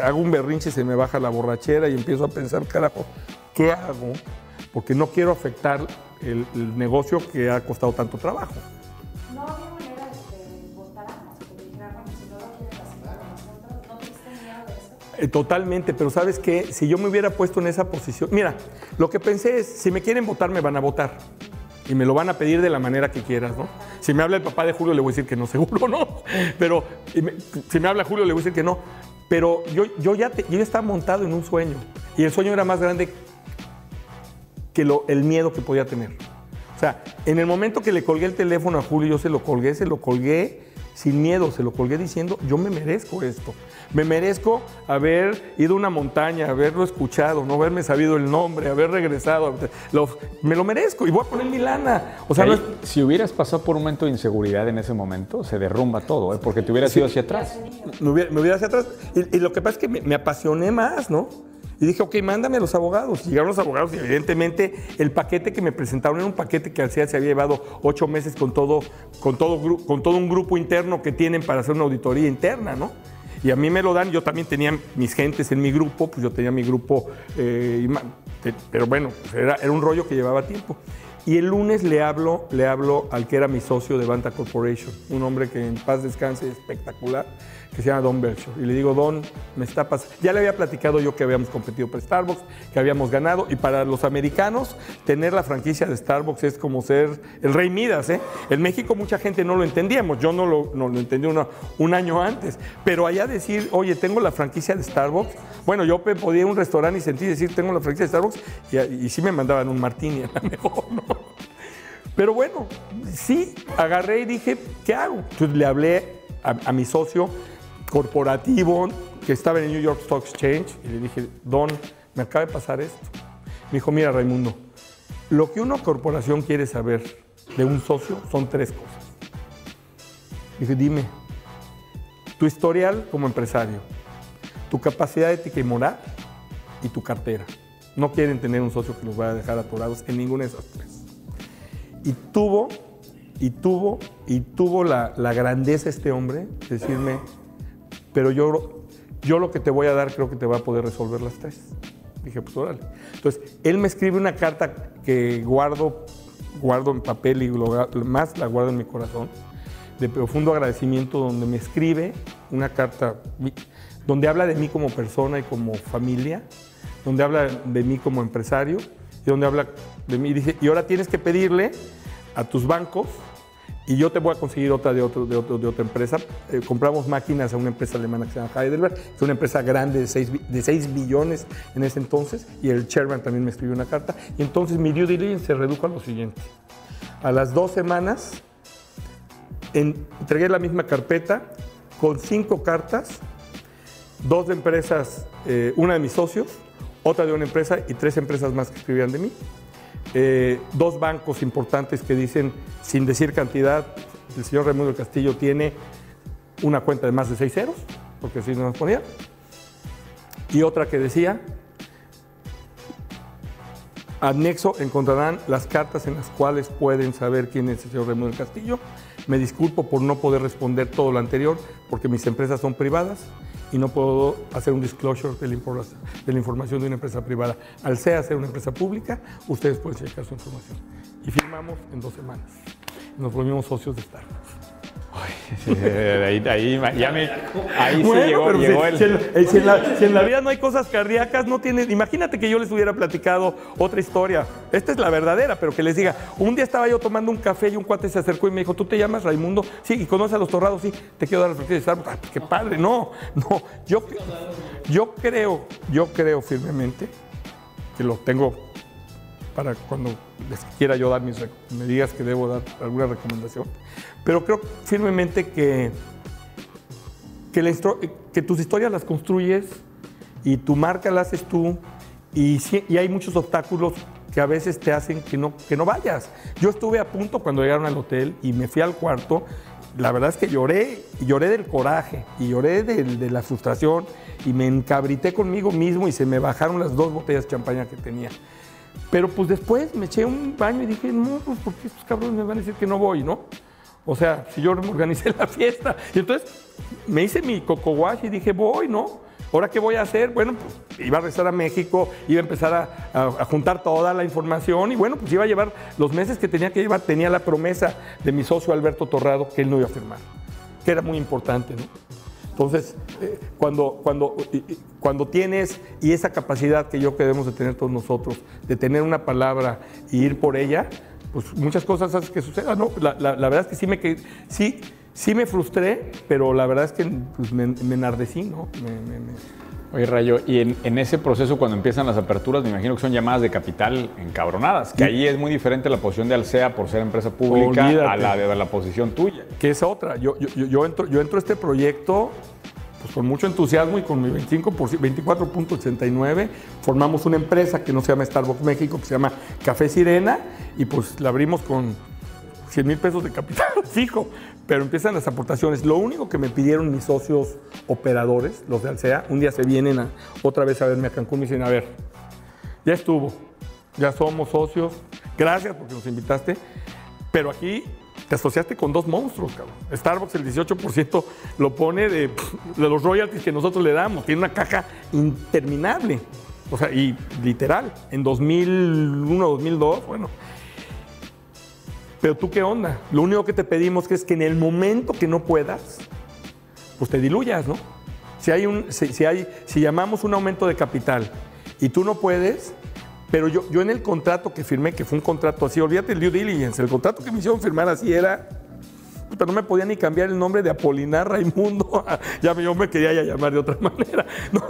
[SPEAKER 2] Hago un berrinche, se me baja la borrachera y empiezo a pensar, carajo, ¿qué hago? Porque no quiero afectar el, el negocio que ha costado tanto trabajo. Eh, totalmente, pero sabes qué, si yo me hubiera puesto en esa posición, mira, lo que pensé es, si me quieren votar, me van a votar. Y me lo van a pedir de la manera que quieras, ¿no? Si me habla el papá de Julio, le voy a decir que no, seguro no. Pero si me habla Julio, le voy a decir que no. Pero yo, yo, ya, yo ya estaba montado en un sueño. Y el sueño era más grande que el miedo que podía tener. O sea, en el momento que le colgué el teléfono a Julio, yo se lo colgué, se lo colgué sin miedo, se lo colgué diciendo, yo me merezco esto. Me merezco haber ido a una montaña, haberlo escuchado, no haberme sabido el nombre, haber regresado. me lo merezco y voy a poner mi lana. O sea,
[SPEAKER 1] Si hubieras pasado por un momento de inseguridad en ese momento, se derrumba todo, ¿eh? porque te hubieras ido hacia atrás.
[SPEAKER 2] Me hubiera, hacia atrás. Y, lo que pasa es que me, apasioné más, ¿no? Y dije, ok, mándame a los abogados. Llegaron los abogados y evidentemente el paquete que me presentaron era un paquete que Alcea se había llevado ocho meses con todo, con, todo, con todo un grupo interno que tienen para hacer una auditoría interna, ¿no? Y a mí me lo dan, yo también tenía mis gentes en mi grupo, pues yo tenía mi grupo, eh, pero bueno, pues era, era un rollo que llevaba tiempo. Y el lunes le hablo, le hablo al que era mi socio de Banta Corporation, un hombre que en paz descanse espectacular que se llama Don Belcher. Y le digo, Don, me está pasando. Ya le había platicado yo que habíamos competido para Starbucks, que habíamos ganado. Y para los americanos, tener la franquicia de Starbucks es como ser el rey Midas. ¿eh? En México mucha gente no lo entendíamos. Yo no lo, no lo entendí un año antes. Pero allá decir, oye, tengo la franquicia de Starbucks. Bueno, yo podía ir a un restaurante y sentí decir, tengo la franquicia de Starbucks. Y, y sí me mandaban un martini a lo mejor, ¿no? Pero bueno, sí, agarré y dije, ¿qué hago? Entonces le hablé a mi socio corporativo que estaba en el New York Stock Exchange y le dije, Don, me acaba de pasar esto. Me dijo, mira Raimundo, lo que una corporación quiere saber de un socio son tres cosas. Dije, dime, tu historial como empresario, tu capacidad ética y moral y tu cartera. No quieren tener un socio que los vaya a dejar atorados en ninguna de esas tres. Y tuvo, y tuvo, y tuvo la, la grandeza este hombre de decirme, pero yo, yo lo que te voy a dar creo que te va a poder resolver las tres. Dije, pues órale. Entonces, él me escribe una carta que guardo, guardo en papel y más la guardo en mi corazón, de profundo agradecimiento, donde me escribe una carta donde habla de mí como persona y como familia, donde habla de mí como empresario y donde habla de mí. Y dice, y ahora tienes que pedirle a tus bancos y yo te voy a conseguir otra de, otro, de, otra empresa. Eh, compramos máquinas a una empresa alemana que se llama Heidelberg, que es una empresa grande de 6, de 6 billones en ese entonces, y el chairman también me escribió una carta. Y entonces mi due diligence se redujo a lo siguiente. A las dos semanas entregué la misma carpeta con cinco cartas, dos de empresas, eh, una de mis socios, otra de una empresa y tres empresas más que escribían de mí. Eh, dos bancos importantes que dicen, sin decir cantidad, el señor Raimundo Castillo tiene una cuenta de más de seis ceros, porque así no nos ponía, y otra que decía, Anexo encontrarán las cartas en las cuales pueden saber quién es el señor Raimundo Castillo. Me disculpo por no poder responder todo lo anterior porque mis empresas son privadas y no puedo hacer un disclosure de la, información de, una empresa privada. Al ser una empresa pública, ustedes pueden checar su información. Y firmamos en dos semanas. Nos volvimos socios de Starbucks
[SPEAKER 1] ahí, ahí, ya me, ahí se llegó, llegó
[SPEAKER 2] si, el... Si, en la, si, en la, vida no hay cosas cardíacas, no tienes. Imagínate que yo les hubiera platicado otra historia. Esta es la verdadera, pero que les diga. Un día estaba yo tomando un café y un cuate se acercó y me dijo: ¿Tú te llamas Raimundo? Sí, y conoces a los torrados, sí. Te quiero dar el de Starbucks. Ah, qué padre. No, no. Yo, yo creo, yo creo firmemente que lo tengo para cuando les quiera yo dar mis me digas que debo dar alguna recomendación. Pero creo firmemente que, que, que tus historias las construyes y tu marca la haces tú y, y hay muchos obstáculos que a veces te hacen que no, que no vayas. Yo estuve a punto cuando llegaron al hotel y me fui al cuarto. La verdad es que lloré, lloré del coraje y lloré de, de la frustración y me encabrité conmigo mismo y se me bajaron las dos botellas de champaña que tenía. Pero pues después me eché un baño y dije, no, pues porque estos cabrones me van a decir que no voy, ¿no? O sea, si yo organicé la fiesta. Y entonces me hice mi coco wash y dije, voy, ¿no? ¿Ahora qué voy a hacer? Bueno, pues iba a regresar a México, iba a empezar a, juntar toda la información y bueno, pues iba a llevar los meses que tenía que llevar. Tenía la promesa de mi socio Alberto Torrado que él no iba a firmar, que era muy importante, ¿no? Entonces, eh, cuando, cuando, cuando tienes, y esa capacidad que yo que debemos de tener todos nosotros, de tener una palabra y ir por ella, pues muchas cosas hacen que suceda, ¿no? La, verdad es que sí me, que, sí, sí me frustré, pero la verdad es que pues, me, enardecí, ¿no?
[SPEAKER 1] Oye, Rayo, y en, ese proceso cuando empiezan las aperturas, me imagino que son llamadas de capital encabronadas, que ahí es muy diferente la posición de Alsea por ser empresa pública a la de la posición tuya.
[SPEAKER 2] Que es otra. Yo, yo, yo, entro, yo entro a este proyecto pues, con mucho entusiasmo y con mi 24.89 formamos una empresa que no se llama Starbucks México, que se llama Café Sirena, y pues la abrimos con 100 mil pesos de capital fijo pero empiezan las aportaciones. Lo único que me pidieron mis socios operadores, los de Alsea, un día se vienen otra vez a verme a Cancún y dicen, a ver, ya estuvo, ya somos socios, gracias porque nos invitaste, pero aquí te asociaste con dos monstruos, cabrón. Starbucks el 18% lo pone de, de los royalties que nosotros le damos, tiene una caja interminable. O sea, y literal, en 2001, 2002, bueno, pero tú qué onda? Lo único que te pedimos es que en el momento que no puedas, pues te diluyas, ¿no? Si, hay un, si, hay, si llamamos un aumento de capital y tú no puedes, pero yo, yo en el contrato que firmé, que fue un contrato así, olvídate el due diligence, el contrato que me hicieron firmar así era pero no me podía ni cambiar el nombre de Apolinar Raimundo. ya yo me quería llamar de otra manera. No,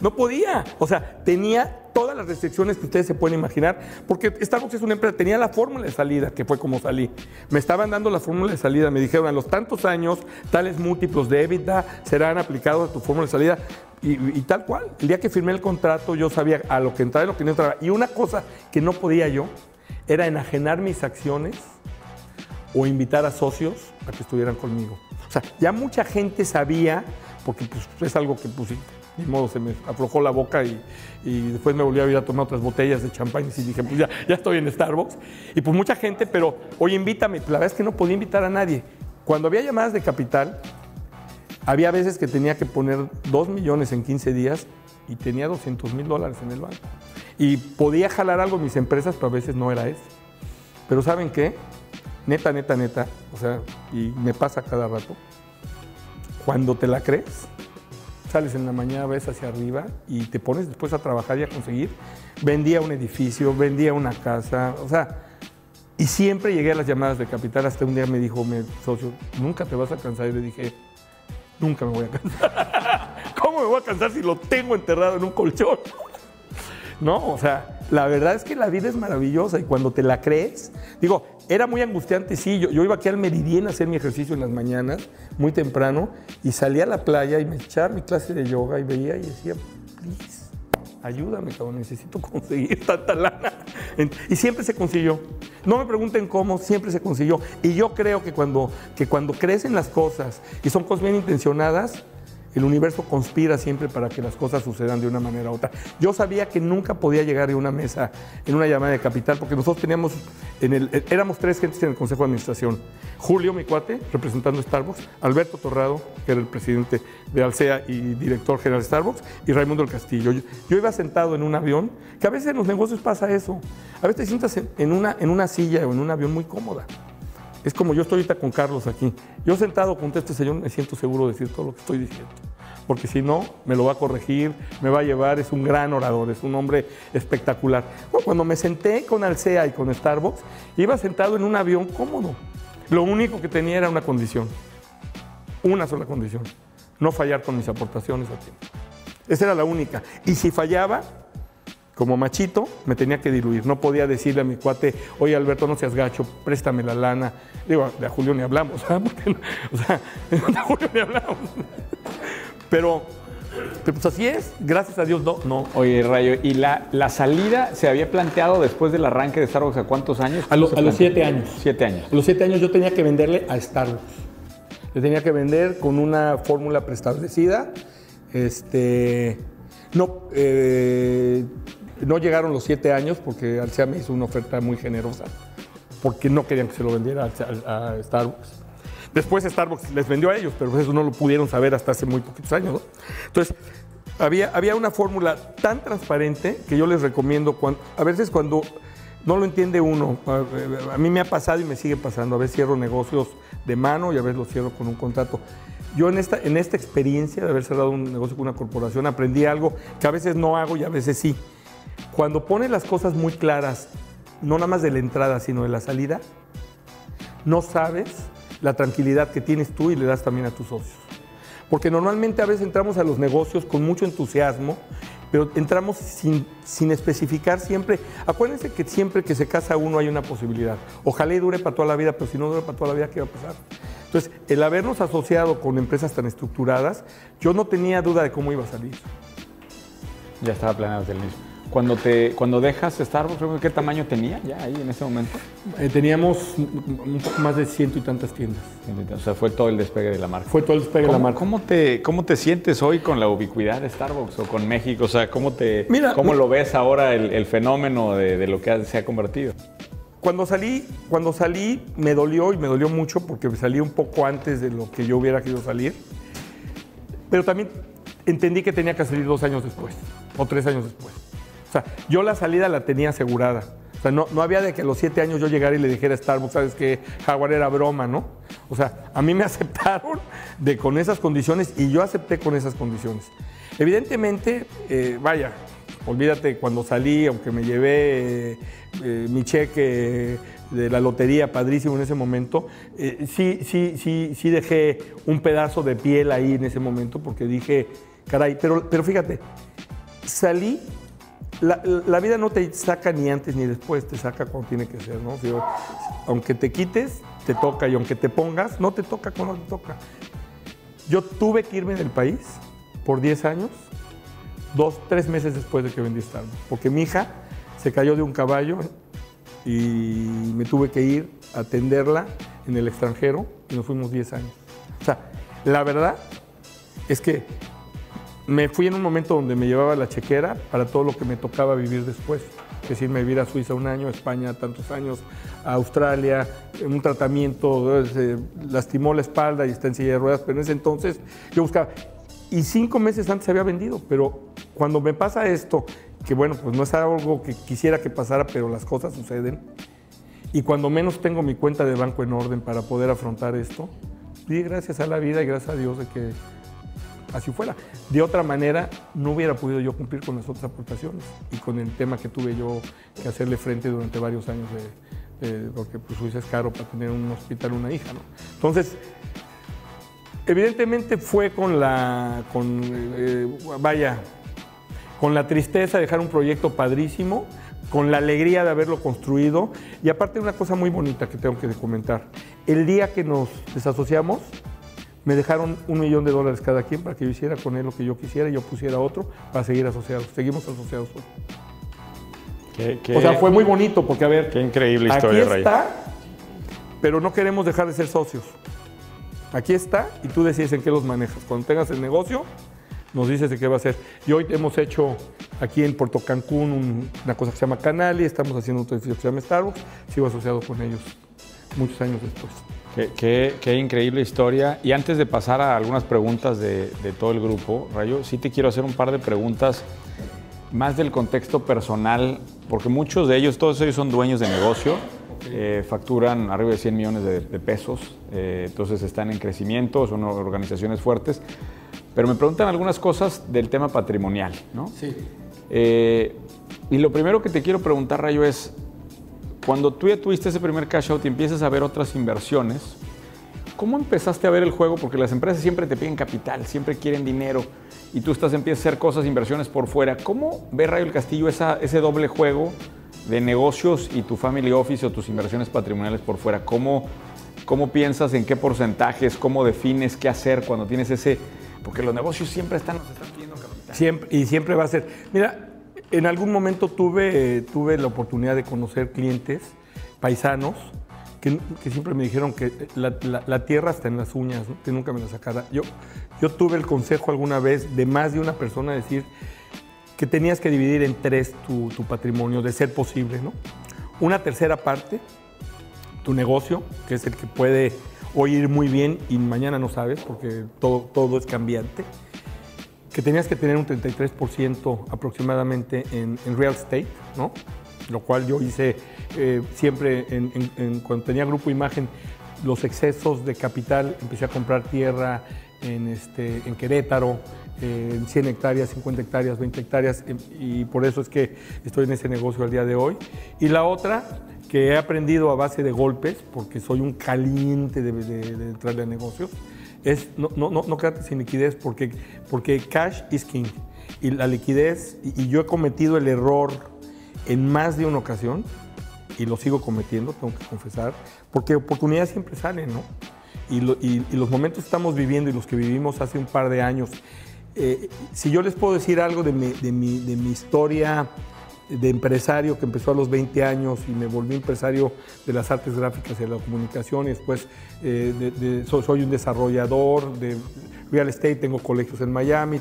[SPEAKER 2] no, podía. O sea, tenía todas las restricciones que ustedes se pueden imaginar, porque Starbucks es una empresa, tenía la fórmula de salida, que fue como salí. Me estaban dando la fórmula de salida, me dijeron, a los tantos años, tales múltiplos de EBITDA serán aplicados a tu fórmula de salida. Y, tal cual, el día que firmé el contrato yo sabía a lo que entraba y lo que no entraba. Y una cosa que no podía yo era enajenar mis acciones o invitar a socios a que estuvieran conmigo. O sea, ya mucha gente sabía, porque pues, es algo que pues, de modo se me aflojó la boca y, después me volví a ir a tomar otras botellas de champán y dije, pues ya, ya estoy en Starbucks. Y pues mucha gente, pero oye, invítame. La verdad es que no podía invitar a nadie. Cuando había llamadas de capital, había veces que tenía que poner 2 millones en 15 días y tenía 200 mil dólares en el banco. Y podía jalar algo en mis empresas, pero a veces no era eso. Pero ¿saben qué? Neta, neta, neta, o sea, y me pasa cada rato, cuando te la crees, sales en la mañana, ves hacia arriba y te pones después a trabajar y a conseguir. Vendía un edificio, vendía una casa, o sea, y siempre llegué a las llamadas de capital. Hasta un día me dijo mi socio, nunca te vas a cansar. Y le dije, nunca me voy a cansar. ¿Cómo me voy a cansar si lo tengo enterrado en un colchón? No, o sea, la verdad es que la vida es maravillosa y cuando te la crees, digo, era muy angustiante, sí. Yo, iba aquí al Meridien a hacer mi ejercicio en las mañanas, muy temprano, y salía a la playa y me echaba mi clase de yoga y veía y decía, please, ayúdame, cabrón, necesito conseguir tanta lana. Y siempre se consiguió. No me pregunten cómo, siempre se consiguió. Y yo creo que cuando, que cuando crecen las cosas y son cosas bien intencionadas, el universo conspira siempre para que las cosas sucedan de una manera u otra. Yo sabía que nunca podía llegar a una mesa en una llamada de capital, porque nosotros teníamos, en el, éramos tres gentes en el Consejo de Administración. Julio, mi cuate, representando Starbucks, Alberto Torrado, que era el presidente de Alsea y director general de Starbucks, y Raimundo del Castillo. Yo, iba sentado en un avión, que a veces en los negocios pasa eso. A veces te sientas en una, en una silla o en un avión muy cómoda. Es como yo estoy ahorita con Carlos aquí. Yo sentado con este señor me siento seguro de decir todo lo que estoy diciendo. Porque si no, me lo va a corregir, me va a llevar, es un gran orador, es un hombre espectacular. cuando me senté con Alsea y con Starbucks, iba sentado en un avión cómodo. Lo único que tenía era una condición, una sola condición, no fallar con mis aportaciones a tiempo. Esa era la única. Y si fallaba, como machito, me tenía que diluir. No podía decirle a mi cuate, oye Alberto, no seas gacho, préstame la lana. Digo, de Julio ni hablamos, ¿sabes? O sea, de Julio ni hablamos. Pero, pues así es, gracias a Dios no. no.
[SPEAKER 1] Oye, Rayo, ¿y la, la salida se había planteado después del arranque de Starbucks a cuántos años?
[SPEAKER 2] A, los siete años.
[SPEAKER 1] Siete años.
[SPEAKER 2] A los siete años yo tenía que venderle a Starbucks. Le tenía que vender con una fórmula preestablecida. Este, no, eh, no llegaron los siete años porque Alcea me hizo una oferta muy generosa, porque no querían que se lo vendiera a, Starbucks. Después Starbucks les vendió a ellos, pero eso no lo pudieron saber hasta hace muy poquitos años. Entonces, había, había una fórmula tan transparente que yo les recomiendo, a veces cuando no lo entiende uno, a, mí me ha pasado y me sigue pasando, a veces cierro negocios de mano y a veces los cierro con un contrato. Yo en esta, en esta experiencia de haber cerrado un negocio con una corporación aprendí algo que a veces no hago y a veces sí. Cuando pones las cosas muy claras, no nada más de la entrada, sino de la salida, no sabes la tranquilidad que tienes tú y le das también a tus socios. Porque normalmente a veces entramos a los negocios con mucho entusiasmo, pero entramos sin, sin, especificar siempre. Acuérdense que siempre que se casa uno hay una posibilidad. Ojalá y dure para toda la vida, pero si no dure para toda la vida, ¿qué va a pasar? Entonces, el habernos asociado con empresas tan estructuradas, yo no tenía duda de cómo iba a salir.
[SPEAKER 1] Ya estaba planeado desde el inicio. Cuando, te, cuando dejas Starbucks, ¿qué tamaño tenía ya ahí en ese momento?
[SPEAKER 2] Eh, teníamos un poco más de ciento y tantas tiendas.
[SPEAKER 1] O sea, fue todo el despegue de la marca.
[SPEAKER 2] Fue todo el despegue de la marca.
[SPEAKER 1] ¿cómo te, ¿Cómo te sientes hoy con la ubicuidad de Starbucks o con México? O sea, ¿cómo, te, cómo lo ves ahora el, fenómeno de, lo que se ha convertido?
[SPEAKER 2] Cuando salí, cuando salí me dolió y me dolió mucho porque salí un poco antes de lo que yo hubiera querido salir. Pero también entendí que tenía que salir dos años después o tres años después sea, yo la salida la tenía asegurada. O sea, no, no había de que a los siete años yo llegara y le dijera a Starbucks, sabes que Jaguar era broma, ¿no? O sea, a mí me aceptaron de, con esas condiciones y yo acepté con esas condiciones. Evidentemente, eh, vaya, olvídate cuando salí, aunque me llevé eh, mi cheque de la lotería padrísimo en ese momento, eh, sí, sí, sí, sí dejé un pedazo de piel ahí en ese momento porque dije, caray, pero, pero fíjate, salí la, vida no te saca ni antes ni después, te saca cuando tiene que ser, ¿no? aunque te quites, te toca, y aunque te pongas, no te toca cuando te toca. Yo tuve que irme del país por 10 años, dos, tres meses después de que vendí Starbucks, porque mi hija se cayó de un caballo y me tuve que ir a atenderla en el extranjero y nos fuimos 10 años. O sea, la verdad es que me fui en un momento donde me llevaba la chequera para todo lo que me tocaba vivir después. Es decir, me vivir a Suiza un año, a España tantos años, a Australia, un tratamiento, se lastimó la espalda y está en silla de ruedas, pero en ese entonces yo buscaba. Y cinco meses antes había vendido, pero cuando me pasa esto, que bueno, pues no es algo que quisiera que pasara, pero las cosas suceden, y cuando menos tengo mi cuenta de banco en orden para poder afrontar esto, di gracias a la vida y gracias a Dios de que así fuera. De otra manera, no hubiera podido yo cumplir con las otras aportaciones y con el tema que tuve yo que hacerle frente durante varios años, de, porque pues Suiza es caro para tener un hospital una hija. ¿no? Entonces, evidentemente fue con la, eh, vaya, con la tristeza de dejar un proyecto padrísimo, con la alegría de haberlo construido y aparte una cosa muy bonita que tengo que comentar. El día que nos desasociamos, me dejaron un millón de dólares cada quien para que yo hiciera con él lo que yo quisiera y yo pusiera otro para seguir asociados. Seguimos asociados o sea, fue muy bonito porque, a ver.
[SPEAKER 1] Qué increíble historia,
[SPEAKER 2] aquí está, pero no queremos dejar de ser socios. Aquí está y tú decides en qué los manejas. Cuando tengas el negocio, nos dices de qué va a ser. Y hoy hemos hecho aquí en Puerto Cancún un- una cosa que se llama Canali, estamos haciendo otro edificio que se llama Starbucks, sigo asociado con ellos muchos años después.
[SPEAKER 1] Qué, qué- qué increíble historia. Y antes de pasar a algunas preguntas de, de todo el grupo, Rayo, sí te quiero hacer un par de preguntas más del contexto personal, porque muchos de ellos, todos ellos son dueños de negocio, eh, facturan arriba de 100 millones de, de pesos, eh, entonces están en crecimiento, son organizaciones fuertes, pero me preguntan algunas cosas del tema patrimonial, ¿no?
[SPEAKER 2] Sí.
[SPEAKER 1] Eh, y lo primero que te quiero preguntar, Rayo, es, cuando tú ya tuviste ese primer cash out y empiezas a ver otras inversiones, ¿cómo empezaste a ver el juego? Porque las empresas siempre te piden capital, siempre quieren dinero y tú estás empiezas a hacer cosas, inversiones por fuera. ¿Cómo ve Rayo el Castillo esa- ese doble juego de negocios y tu family office o tus inversiones patrimoniales por fuera? ¿Cómo, cómo piensas en qué porcentajes? ¿Cómo defines qué hacer cuando tienes ese...? Porque los negocios siempre están, nos están pidiendo capital.
[SPEAKER 2] Siempre, y siempre va a ser. Mira, en algún momento tuve, tuve la oportunidad de conocer clientes paisanos que, siempre me dijeron que la, tierra está en las uñas, que nunca me la sacara. Yo, yo tuve el consejo alguna vez de más de una persona decir que tenías que dividir en tres tu, tu patrimonio, de ser posible. ¿no? Una tercera parte, tu negocio, que es el que puede hoy ir muy bien y mañana no sabes, porque todo, todo es cambiante que tenías que tener un 33% aproximadamente en, real estate, ¿no? Lo cual yo hice eh, siempre cuando tenía Grupo Imagen, los excesos de capital, empecé a comprar tierra en, este, en Querétaro, eh, en 100 hectáreas, 50 hectáreas, 20 hectáreas, em, y por eso es que estoy en ese negocio al día de hoy. Y la otra, que he aprendido a base de golpes, porque soy un caliente de, de- de negocios, es no, no, sin liquidez porque, porque cash is king. Y la liquidez, y, yo he cometido el error en más de una ocasión, y lo sigo cometiendo, tengo que confesar, porque oportunidades siempre salen, ¿no? Y, lo- y- y los momentos que estamos viviendo y los que vivimos hace un par de años, eh, si yo les puedo decir algo de mi historia de empresario que empezó a los 20 años y me volví empresario de las artes gráficas y de la comunicación y después eh, de- de- soy, soy un desarrollador de real estate, tengo colegios en Miami.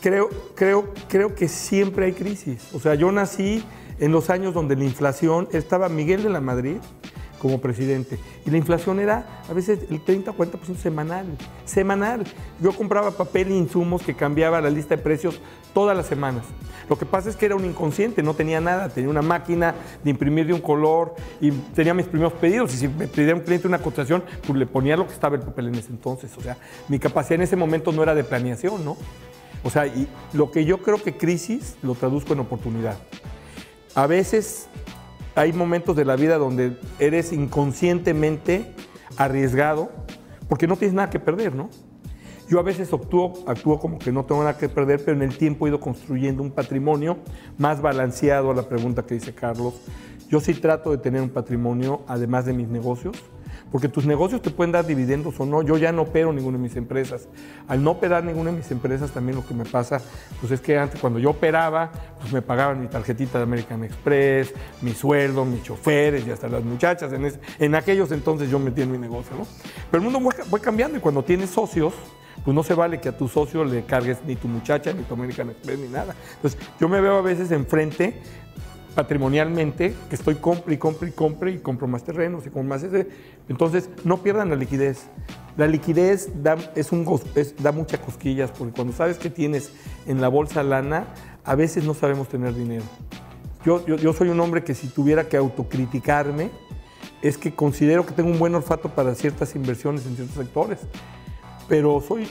[SPEAKER 2] Creo, creo, creo que siempre hay crisis. O sea, yo nací en los años donde la inflación, estaba Miguel de la Madrid como presidente, y la inflación era a veces el 30 o 40% semanal, semanal. Yo compraba papel e insumos que cambiaba la lista de precios todas las semanas. Lo que pasa es que era un inconsciente, no tenía nada, tenía una máquina de imprimir de un color y tenía mis primeros pedidos. Y si me pedía un cliente una cotización, pues le ponía lo que estaba el papel en ese entonces. O sea, mi capacidad en ese momento no era de planeación, ¿no? O sea, y lo que yo creo que crisis lo traduzco en oportunidad. A veces hay momentos de la vida donde eres inconscientemente arriesgado porque no tienes nada que perder, ¿no? Yo a veces actúo, actúo como que no tengo nada que perder, pero en el tiempo he ido construyendo un patrimonio más balanceado a la pregunta que dice Carlos. Yo sí trato de tener un patrimonio, además de mis negocios, porque tus negocios te pueden dar dividendos o no. Yo ya no opero ninguna de mis empresas. Al no operar ninguna de mis empresas, también lo que me pasa, pues es que antes cuando yo operaba, pues me pagaban mi tarjetita de American Express, mi sueldo, mis choferes y hasta las muchachas. En, ese- en aquellos entonces yo metí en mi negocio, ¿no? Pero el mundo fue, cambiando y cuando tienes socios, pues no se vale que a tu socio le cargues ni tu muchacha, ni tu American Express, ni nada. Entonces yo me veo a veces enfrente patrimonialmente, que estoy compre y compre y compre y compro más terrenos y con más ese. Entonces, no pierdan la liquidez. La liquidez da, es un, es- da muchas cosquillas, porque cuando sabes que tienes en la bolsa lana, a veces no sabemos tener dinero. Yo, yo, yo soy un hombre que si tuviera que autocriticarme, es que considero que tengo un buen olfato para ciertas inversiones en ciertos sectores. Pero soy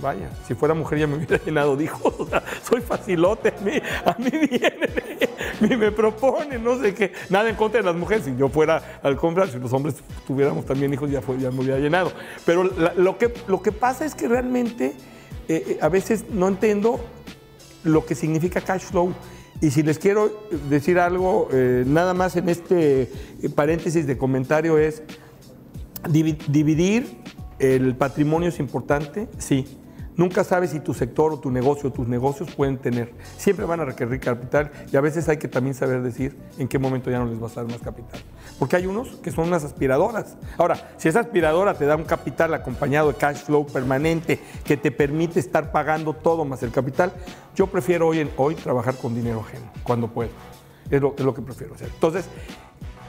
[SPEAKER 2] Vaya, si fuera mujer ya me hubiera llenado de hijos. O sea, soy facilote. A mí, a vienen me proponen, no sé qué. Nada en contra de las mujeres. Si yo fuera al comprar, si los hombres tuviéramos también hijos, ya, ya me hubiera llenado. Pero la- lo, que, lo que pasa es que realmente eh, eh, a veces no entiendo lo que significa cash flow. Y si les quiero decir algo, eh, nada más en este paréntesis de comentario es, Divi- Dividir el patrimonio es importante, sí. Nunca sabes si tu sector o tu negocio o tus negocios pueden tener. Siempre van a requerir capital y a veces hay que también saber decir en qué momento ya no les vas a dar más capital. Porque hay unos que son unas aspiradoras. Ahora, si esa aspiradora te da un capital acompañado de cash flow permanente que te permite estar pagando todo más el capital, yo prefiero hoy, trabajar con dinero ajeno, cuando puedo. Es lo, es lo que prefiero hacer. Entonces,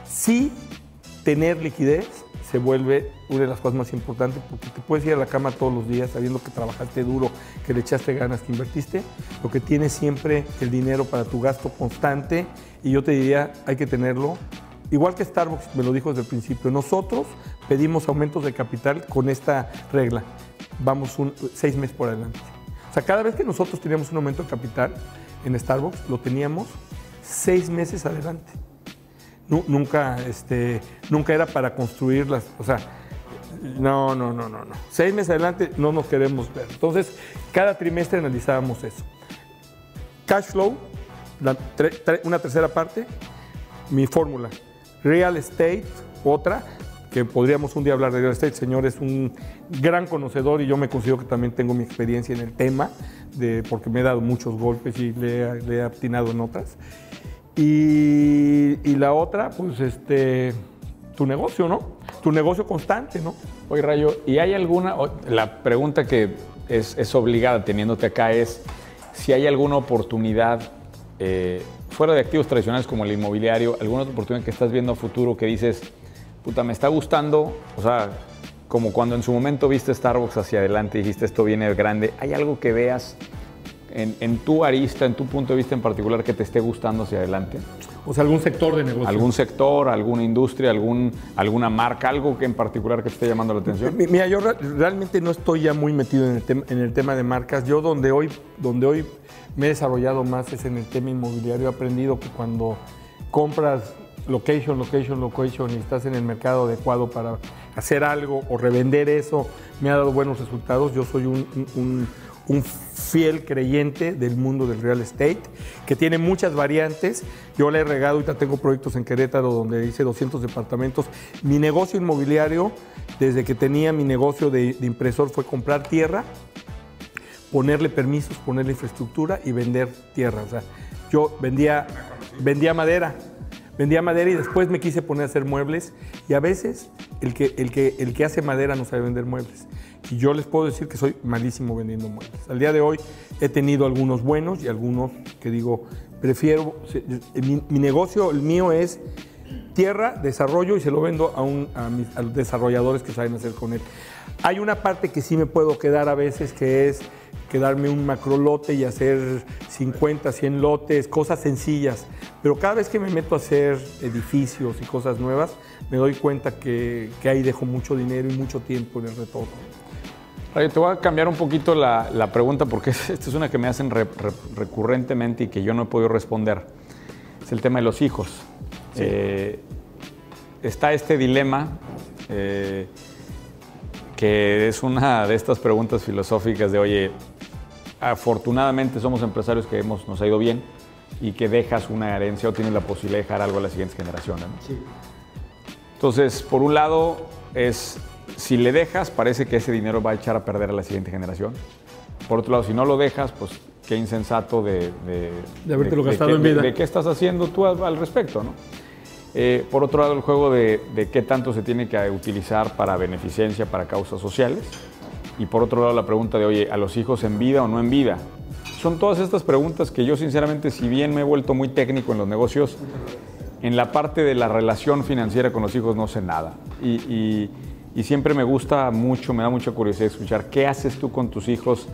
[SPEAKER 2] sí tener liquidez se vuelve una de las cosas más importantes porque te puedes ir a la cama todos los días sabiendo que trabajaste duro, que le echaste ganas, que invertiste, lo que tienes siempre el dinero para tu gasto constante y yo te diría, hay que tenerlo. Igual que Starbucks me lo dijo desde el principio, nosotros pedimos aumentos de capital con esta regla, vamos seis meses por adelante. O sea, cada vez que nosotros teníamos un aumento de capital en Starbucks, lo teníamos seis meses adelante nunca, este, nunca era para construirlas. O sea, no, no, no, no, no. Seis meses adelante no nos queremos ver. Entonces, cada trimestre analizábamos eso. Cash flow, una tercera parte, mi fórmula. Real estate, otra, que podríamos un día hablar de real estate. Señor es un gran conocedor y yo me considero que también tengo mi experiencia en el tema, de, porque me he dado muchos golpes y le, le he atinado en otras. Y, la otra, pues, este, tu negocio, ¿no? Tu negocio constante, ¿no?
[SPEAKER 1] Oye, Rayo, ¿y hay alguna, la pregunta que es, obligada teniéndote acá es si hay alguna oportunidad eh, fuera de activos tradicionales como el inmobiliario, alguna oportunidad que estás viendo a futuro que dices, puta, me está gustando, o sea, como cuando en su momento viste Starbucks hacia adelante y dijiste esto viene grande, ¿hay algo que veas en, tu arista, en tu punto de vista en particular, que te esté gustando hacia adelante?
[SPEAKER 2] O sea, algún sector de negocio.
[SPEAKER 1] ¿Algún sector, alguna industria, algún, alguna marca, algo que en particular que te esté llamando la atención?
[SPEAKER 2] Mira, yo realmente no estoy ya muy metido en el, en el tema de marcas. Yo donde hoy, donde hoy me he desarrollado más es en el tema inmobiliario. He aprendido que cuando compras location, location, location y estás en el mercado adecuado para hacer algo o revender eso, me ha dado buenos resultados. Yo soy un un fiel creyente del mundo del real estate, que tiene muchas variantes. Yo le he regado, ahorita tengo proyectos en Querétaro donde hice 200 departamentos. Mi negocio inmobiliario, desde que tenía mi negocio de, impresor, fue comprar tierra, ponerle permisos, ponerle infraestructura y vender tierra. O sea, yo vendía, vendía madera, vendía madera y después me quise poner a hacer muebles y a veces el que, el que, el que hace madera no sabe vender muebles. Y yo les puedo decir que soy malísimo vendiendo muebles. Al día de hoy he tenido algunos buenos y algunos que digo, prefiero, mi, negocio, el mío es tierra, desarrollo y se lo vendo a, un, a, mis, los desarrolladores que saben hacer con él. Hay una parte que sí me puedo quedar a veces que es quedarme un macro lote y hacer 50, 100 lotes, cosas sencillas. Pero cada vez que me meto a hacer edificios y cosas nuevas, me doy cuenta que, que ahí dejo mucho dinero y mucho tiempo en el retorno.
[SPEAKER 1] Te voy a cambiar un poquito la, la pregunta porque esta es una que me hacen recurrentemente y que yo no he podido responder. Es el tema de los hijos. Eh, está este dilema eh, que es una de estas preguntas filosóficas de, oye, afortunadamente somos empresarios que hemos, nos ha ido bien y que dejas una herencia o tienes la posibilidad de dejar algo a las siguientes generaciones. Sí. Entonces, por un lado, es si le dejas, parece que ese dinero va a echar a perder a la siguiente generación. Por otro lado, si no lo dejas, pues qué insensato de...
[SPEAKER 2] De, de habértelo gastado en vida.
[SPEAKER 1] De, qué estás haciendo tú al, respecto, ¿no? Eh, por otro lado, el juego de, de, qué tanto se tiene que utilizar para beneficencia, para causas sociales. Y por otro lado, la pregunta de, oye, ¿a los hijos en vida o no en vida? Son todas estas preguntas que yo sinceramente, si bien me he vuelto muy técnico en los negocios, en la parte de la relación financiera con los hijos no sé nada. Y, siempre me gusta mucho, me da mucha curiosidad escuchar qué haces tú con tus hijos.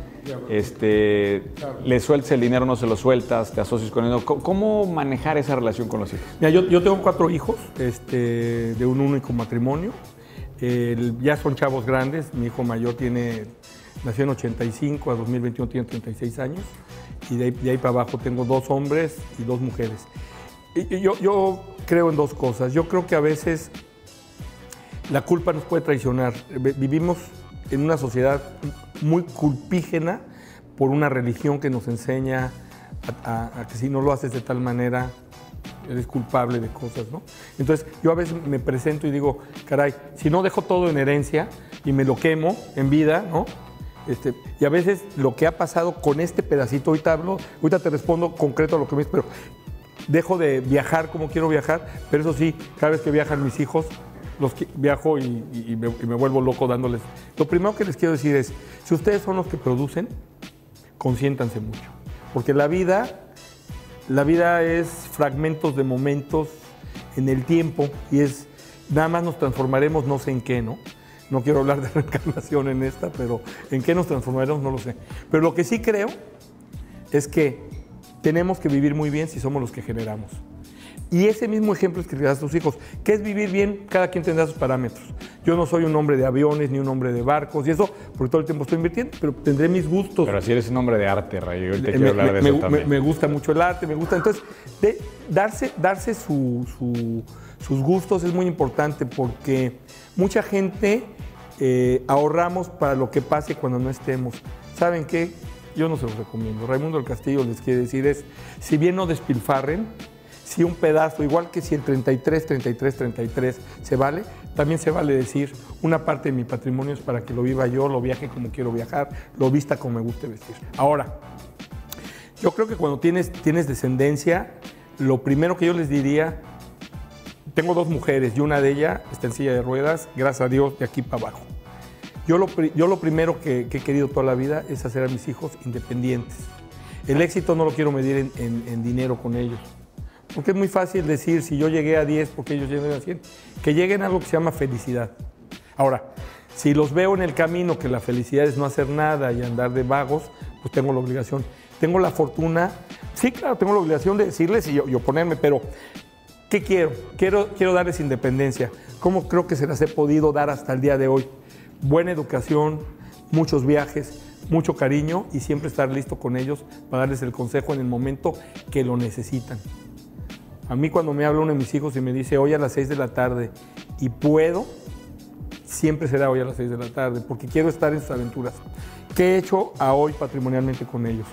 [SPEAKER 1] Este, ¿Le sueltas el dinero, no se lo sueltas? ¿Te asocias con ellos? ¿Cómo manejar esa relación con los hijos?
[SPEAKER 2] Mira, yo, yo tengo cuatro hijos este, de un único matrimonio ya son chavos grandes, mi hijo mayor tiene, nació en 85, a 2021 tiene 36 años, y de ahí, para abajo tengo dos hombres y dos mujeres. Y, yo, yo creo en dos cosas. Yo creo que a veces la culpa nos puede traicionar. Vivimos en una sociedad muy culpígena por una religión que nos enseña a, que si no lo haces de tal manera, eres culpable de cosas, ¿no? Entonces yo a veces me presento y digo, caray, si no dejo todo en herencia y me lo quemo en vida, ¿no? Este, y a veces lo que ha pasado con este pedacito, ahorita hablo, ahorita te respondo concreto a lo que me dices, pero dejo de viajar como quiero viajar, pero eso sí, cada vez que viajan mis hijos, los viajo y, y me, y me vuelvo loco dándoles. Lo primero que les quiero decir es, si ustedes son los que producen, consiéntanse mucho, porque la vida, la vida es fragmentos de momentos en el tiempo y es, nada más nos transformaremos no sé en qué, ¿no? No quiero hablar de reencarnación en esta, pero en qué nos transformaremos no lo sé. Pero lo que sí creo es que tenemos que vivir muy bien si somos los que generamos. Y ese mismo ejemplo es que le das a tus hijos. ¿Qué es vivir bien? Cada quien tendrá sus parámetros. Yo no soy un hombre de aviones ni un hombre de barcos y eso, porque todo el tiempo estoy invirtiendo, pero tendré mis gustos.
[SPEAKER 1] Pero si eres un hombre de arte, Ray. Ahorita
[SPEAKER 2] Me-
[SPEAKER 1] quiero hablar
[SPEAKER 2] me,
[SPEAKER 1] de eso
[SPEAKER 2] me-
[SPEAKER 1] también.
[SPEAKER 2] me gusta mucho el arte, me gusta. Entonces, de- darse, darse su- su- sus gustos es muy importante porque mucha gente eh, ahorramos para lo que pase cuando no estemos. ¿Saben qué? Yo no se los recomiendo. Raimundo del Castillo les quiere decir es, si bien no despilfarren, si un pedazo, igual que si el 33, 33, 33 se vale, también se vale decir, una parte de mi patrimonio es para que lo viva yo, lo viaje como quiero viajar, lo vista como me guste vestir. Ahora, yo creo que cuando tienes, tienes descendencia, lo primero que yo les diría, tengo dos mujeres y una de ellas está en silla de ruedas, gracias a Dios, de aquí para abajo. Yo lo, yo lo primero que, que he querido toda la vida es hacer a mis hijos independientes. El éxito no lo quiero medir en, en- en dinero con ellos. Porque es muy fácil decir, si yo llegué a 10, porque ellos llegan a 100, que lleguen a algo que se llama felicidad. Ahora, si los veo en el camino que la felicidad es no hacer nada y andar de vagos, pues tengo la obligación. Tengo la fortuna, sí, claro, tengo la obligación de decirles y, y oponerme, pero ¿qué quiero? quiero? Quiero darles independencia. ¿Cómo creo que se las he podido dar hasta el día de hoy? Buena educación, muchos viajes, mucho cariño y siempre estar listo con ellos para darles el consejo en el momento que lo necesitan. A mí cuando me habla uno de mis hijos y me dice hoy a las 6 de la tarde y puedo, siempre será hoy a las 6 de la tarde, porque quiero estar en sus aventuras. ¿Qué he hecho a hoy patrimonialmente con ellos?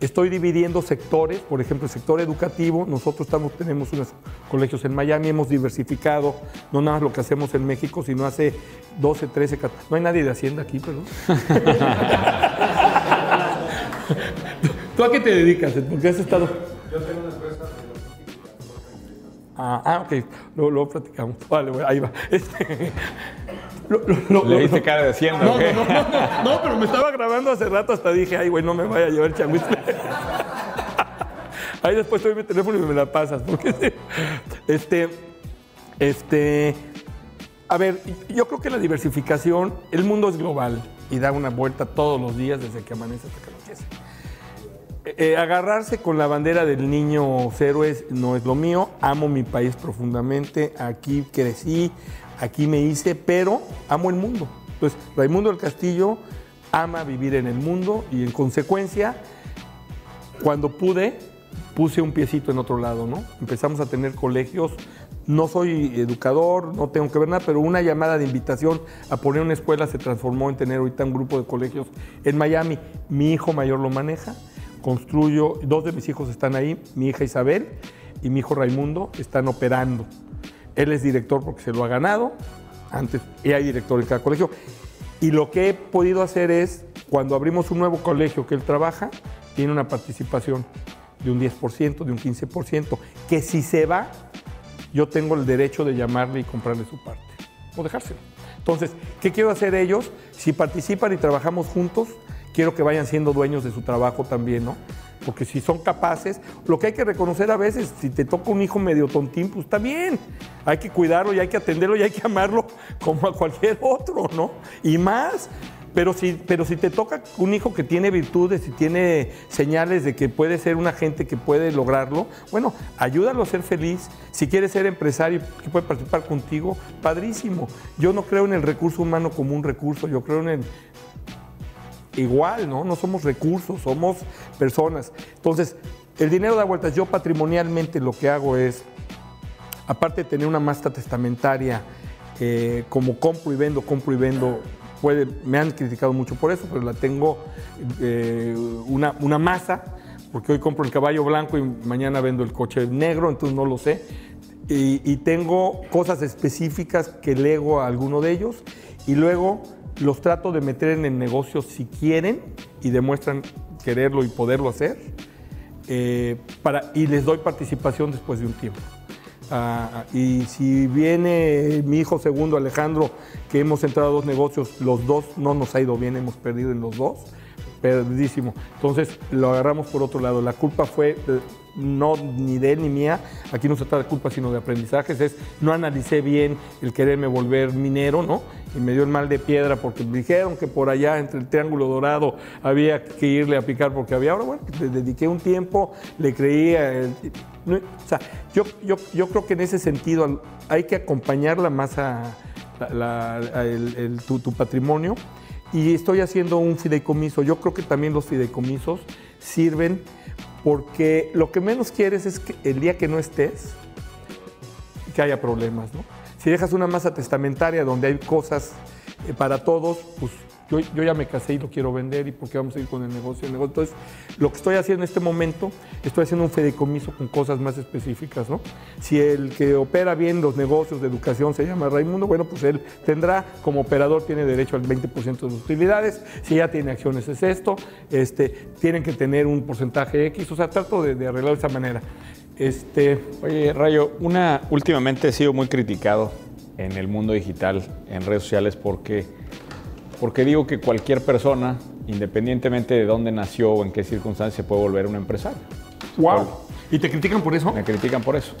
[SPEAKER 2] Estoy dividiendo sectores, por ejemplo, el sector educativo, nosotros estamos, tenemos unos colegios en Miami, hemos diversificado, no nada más lo que hacemos en México, sino hace 12, 13, 14, no hay nadie de Hacienda aquí, perdón. ¿Tú a qué te dedicas? Porque has estado... Ah, ah, ok, luego, luego platicamos. Vale, bueno, ahí va. Este, lo- lo- lo-
[SPEAKER 1] ¿Le diste cara de hacienda
[SPEAKER 2] no, no, no, no, no, pero me estaba grabando hace rato, hasta dije, ay, güey, no me vaya a llevar changuis. Ahí después te doy mi teléfono y me la pasas, porque sí. este, este, a ver, yo creo que la diversificación, el mundo es global y da una vuelta todos los días desde que amanece hasta que. Eh, agarrarse con la bandera del niño héroes no es lo mío. Amo mi país profundamente. Aquí crecí, aquí me hice, pero amo el mundo. Entonces, Raimundo del Castillo ama vivir en el mundo y en consecuencia, cuando pude, puse un piecito en otro lado, ¿no? Empezamos a tener colegios. No soy educador, no tengo que ver nada, pero una llamada de invitación a poner una escuela se transformó en tener ahorita un grupo de colegios en Miami. Mi hijo mayor lo maneja, construyo, dos de mis hijos están ahí, mi hija Isabel y mi hijo Raimundo están operando. Él es director porque se lo ha ganado, antes, hay director en cada colegio. Y lo que he podido hacer es, cuando abrimos un nuevo colegio que él trabaja, tiene una participación de un 10%, de un 15%, que si se va, yo tengo el derecho de llamarle y comprarle su parte, o dejárselo. Entonces, ¿qué quiero hacer ellos? Si participan y trabajamos juntos, quiero que vayan siendo dueños de su trabajo también, ¿no? Porque si son capaces, lo que hay que reconocer a veces, si te toca un hijo medio tontín, pues está bien. Hay que cuidarlo y hay que atenderlo y hay que amarlo como a cualquier otro, ¿no? Y más. Pero si, pero si te toca un hijo que tiene virtudes y tiene señales de que puede ser una gente que puede lograrlo, bueno, ayúdalo a ser feliz. Si quiere ser empresario que puede participar contigo, padrísimo. Yo no creo en el recurso humano como un recurso, yo creo en el, igual, ¿no? No somos recursos, somos personas. Entonces, el dinero da vueltas. Yo patrimonialmente lo que hago es, aparte de tener una masta testamentaria, eh, como compro y vendo, compro y vendo, puede, me han criticado mucho por eso, pero la tengo eh, una, una masa, porque hoy compro el caballo blanco y mañana vendo el coche negro, entonces no lo sé. Y, y tengo cosas específicas que lego a alguno de ellos y luego los trato de meter en el negocio si quieren y demuestran quererlo y poderlo hacer, eh, para, y les doy participación después de un tiempo. Ah, y si viene mi hijo segundo Alejandro, que hemos entrado a dos negocios, los dos no nos ha ido bien, hemos perdido en los dos, perdidísimo. Entonces lo agarramos por otro lado. La culpa fue eh, no ni de él ni mía, aquí no se trata de culpa sino de aprendizajes, es no analicé bien el quererme volver minero, ¿no? Y me dio el mal de piedra porque dijeron que por allá entre el Triángulo Dorado había que irle a picar porque había, ahora bueno, le dediqué un tiempo, le creía, o sea, yo, yo, yo creo que en ese sentido hay que acompañarla más a, tu, tu patrimonio y estoy haciendo un fideicomiso. Yo creo que también los fideicomisos sirven porque lo que menos quieres es que el día que no estés, que haya problemas, ¿no? Si dejas una masa testamentaria donde hay cosas eh, para todos, pues yo, ya me casé y lo quiero vender y porque vamos a ir con el negocio, el negocio. Entonces, lo que estoy haciendo en este momento, estoy haciendo un fideicomiso con cosas más específicas, ¿no? Si el que opera bien los negocios de educación se llama Raimundo, bueno, pues él tendrá, como operador, tiene derecho al 20% de sus utilidades. Si ya tiene acciones es esto, este, tienen que tener un porcentaje X, o sea, trato de, de arreglar de esa manera.
[SPEAKER 1] Este... Oye, Rayo, una, últimamente he sido muy criticado en el mundo digital, en redes sociales, porque porque digo que cualquier persona, independientemente de dónde nació o en qué circunstancia, puede volver un empresario.
[SPEAKER 2] ¡Wow! ¿Y te critican por eso?
[SPEAKER 1] Me critican por eso.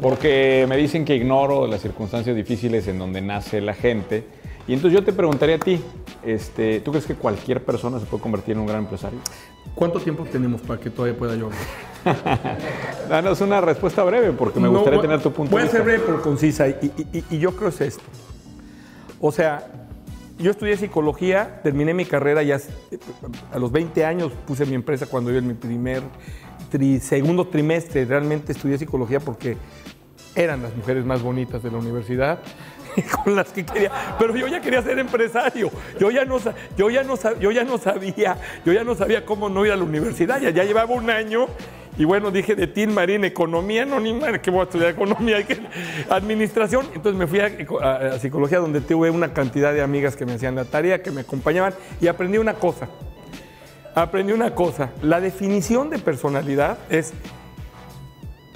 [SPEAKER 1] Porque me dicen que ignoro las circunstancias difíciles en donde nace la gente. Y entonces yo te preguntaría a ti, este, ¿tú crees que cualquier persona se puede convertir en un gran empresario?
[SPEAKER 2] ¿Cuánto tiempo tenemos para que todavía pueda yo
[SPEAKER 1] Danos una respuesta breve, porque me gustaría tener tu punto
[SPEAKER 2] de vista. Voy a ser breve pero concisa, y, y yo creo que es esto. O sea, yo estudié psicología, terminé mi carrera ya a los 20 años, puse mi empresa cuando yo en mi primer, segundo trimestre, realmente estudié psicología porque eran las mujeres más bonitas de la universidad con las que quería, pero yo ya quería ser empresario. Yo ya no, yo ya no, yo ya no sabía, yo ya no sabía cómo no ir a la universidad. Ya, ya llevaba un año y bueno, dije de Tin Marín, economía, no ni madre, que voy a estudiar economía, que, administración. Entonces me fui a, psicología donde tuve una cantidad de amigas que me hacían la tarea, que me acompañaban y aprendí una cosa. Aprendí una cosa. La definición de personalidad es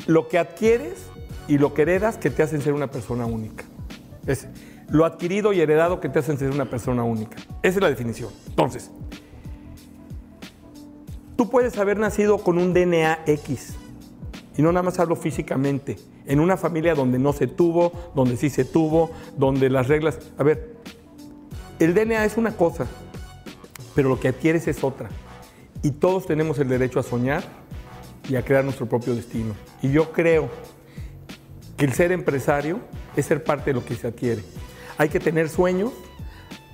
[SPEAKER 2] lo que adquieres y lo que heredas que te hacen ser una persona única. Es lo adquirido y heredado que te hacen ser una persona única. Esa es la definición. Entonces, Tú puedes haber nacido con un DNA X, y no nada más hablo físicamente, en una familia donde no se tuvo, donde sí se tuvo, donde las reglas... A ver, el DNA es una cosa, pero lo que adquieres es otra. Y todos tenemos el derecho a soñar y a crear nuestro propio destino. Y yo creo que el ser empresario es ser parte de lo que se adquiere. Hay que tener sueños,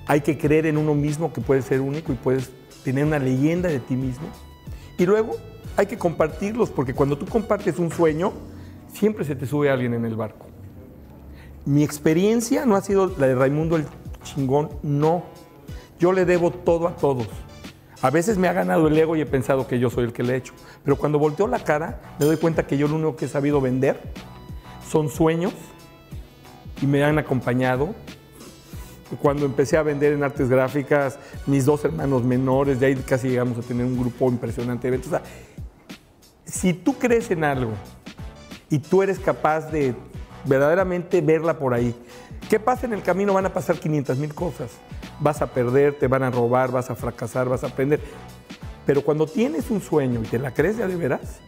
[SPEAKER 2] hay que creer en uno mismo que puede ser único y puedes tener una leyenda de ti mismo y luego hay que compartirlos, porque cuando tú compartes un sueño, siempre se te sube alguien en el barco. Mi experiencia no ha sido la de Raimundo el chingón, no. Yo le debo todo a todos. A veces me ha ganado el ego y he pensado que yo soy el que le he hecho. Pero cuando volteo la cara, me doy cuenta que yo lo único que he sabido vender son sueños y me han acompañado cuando empecé a vender en artes gráficas, mis dos hermanos menores, de ahí casi llegamos a tener un grupo impresionante de eventos. si tú crees en algo y tú eres capaz de verdaderamente verla por ahí, ¿qué pasa en el camino? Van a pasar 500 mil cosas. Vas a perder, te van a robar, vas a fracasar, vas a aprender. Pero cuando tienes un sueño y te la crees ya de veras,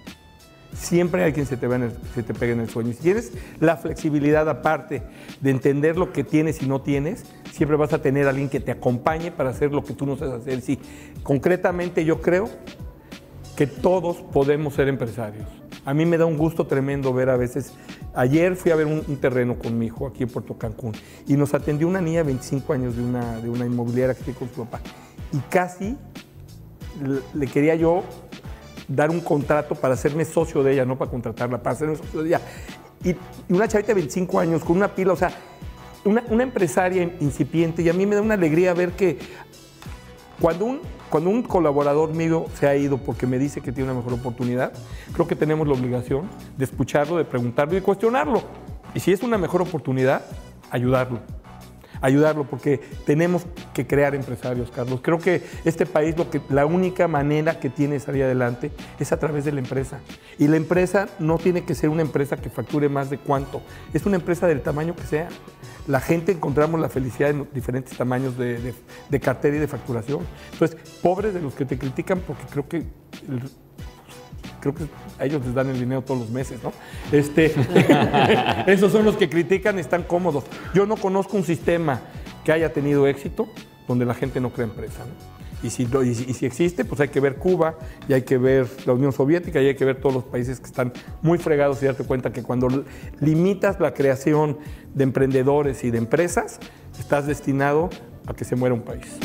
[SPEAKER 2] siempre hay quien se te, se te pegue en el sueño. Si tienes la flexibilidad aparte de entender lo que tienes y no tienes, siempre vas a tener alguien que te acompañe para hacer lo que tú no sabes hacer. Sí, concretamente yo creo que todos podemos ser empresarios. A mí me da un gusto tremendo ver a veces. Ayer fui a ver un, terreno con mi hijo aquí en Puerto Cancún y nos atendió una niña de 25 años de una, de una inmobiliaria que tiene con su papá. Y casi le quería yo dar un contrato para hacerme socio de ella, no para contratarla, para hacerme socio de ella. Y, una chavita de 25 años con una pila, o sea, una, empresaria incipiente, y a mí me da una alegría ver que cuando un, cuando un colaborador mío se ha ido porque me dice que tiene una mejor oportunidad, creo que tenemos la obligación de escucharlo, de preguntarlo y de cuestionarlo. Y si es una mejor oportunidad, ayudarlo. Ayudarlo, porque tenemos que crear empresarios, Carlos. Creo que este país lo que, la única manera que tiene de salir adelante es a través de la empresa. Y la empresa no tiene que ser una empresa que facture más de cuánto, es una empresa del tamaño que sea. La gente encontramos la felicidad en diferentes tamaños de, de cartera y de facturación. Entonces, pobres de los que te critican, porque creo que creo que a ellos les dan el dinero todos los meses, ¿no? Este, esos son los que critican, están cómodos. Yo no conozco un sistema que haya tenido éxito donde la gente no crea empresa. ¿no? Y si, y, si, existe, pues hay que ver Cuba y hay que ver la Unión Soviética y hay que ver todos los países que están muy fregados y darte cuenta que cuando limitas la creación de emprendedores y de empresas, estás destinado a que se muera un país.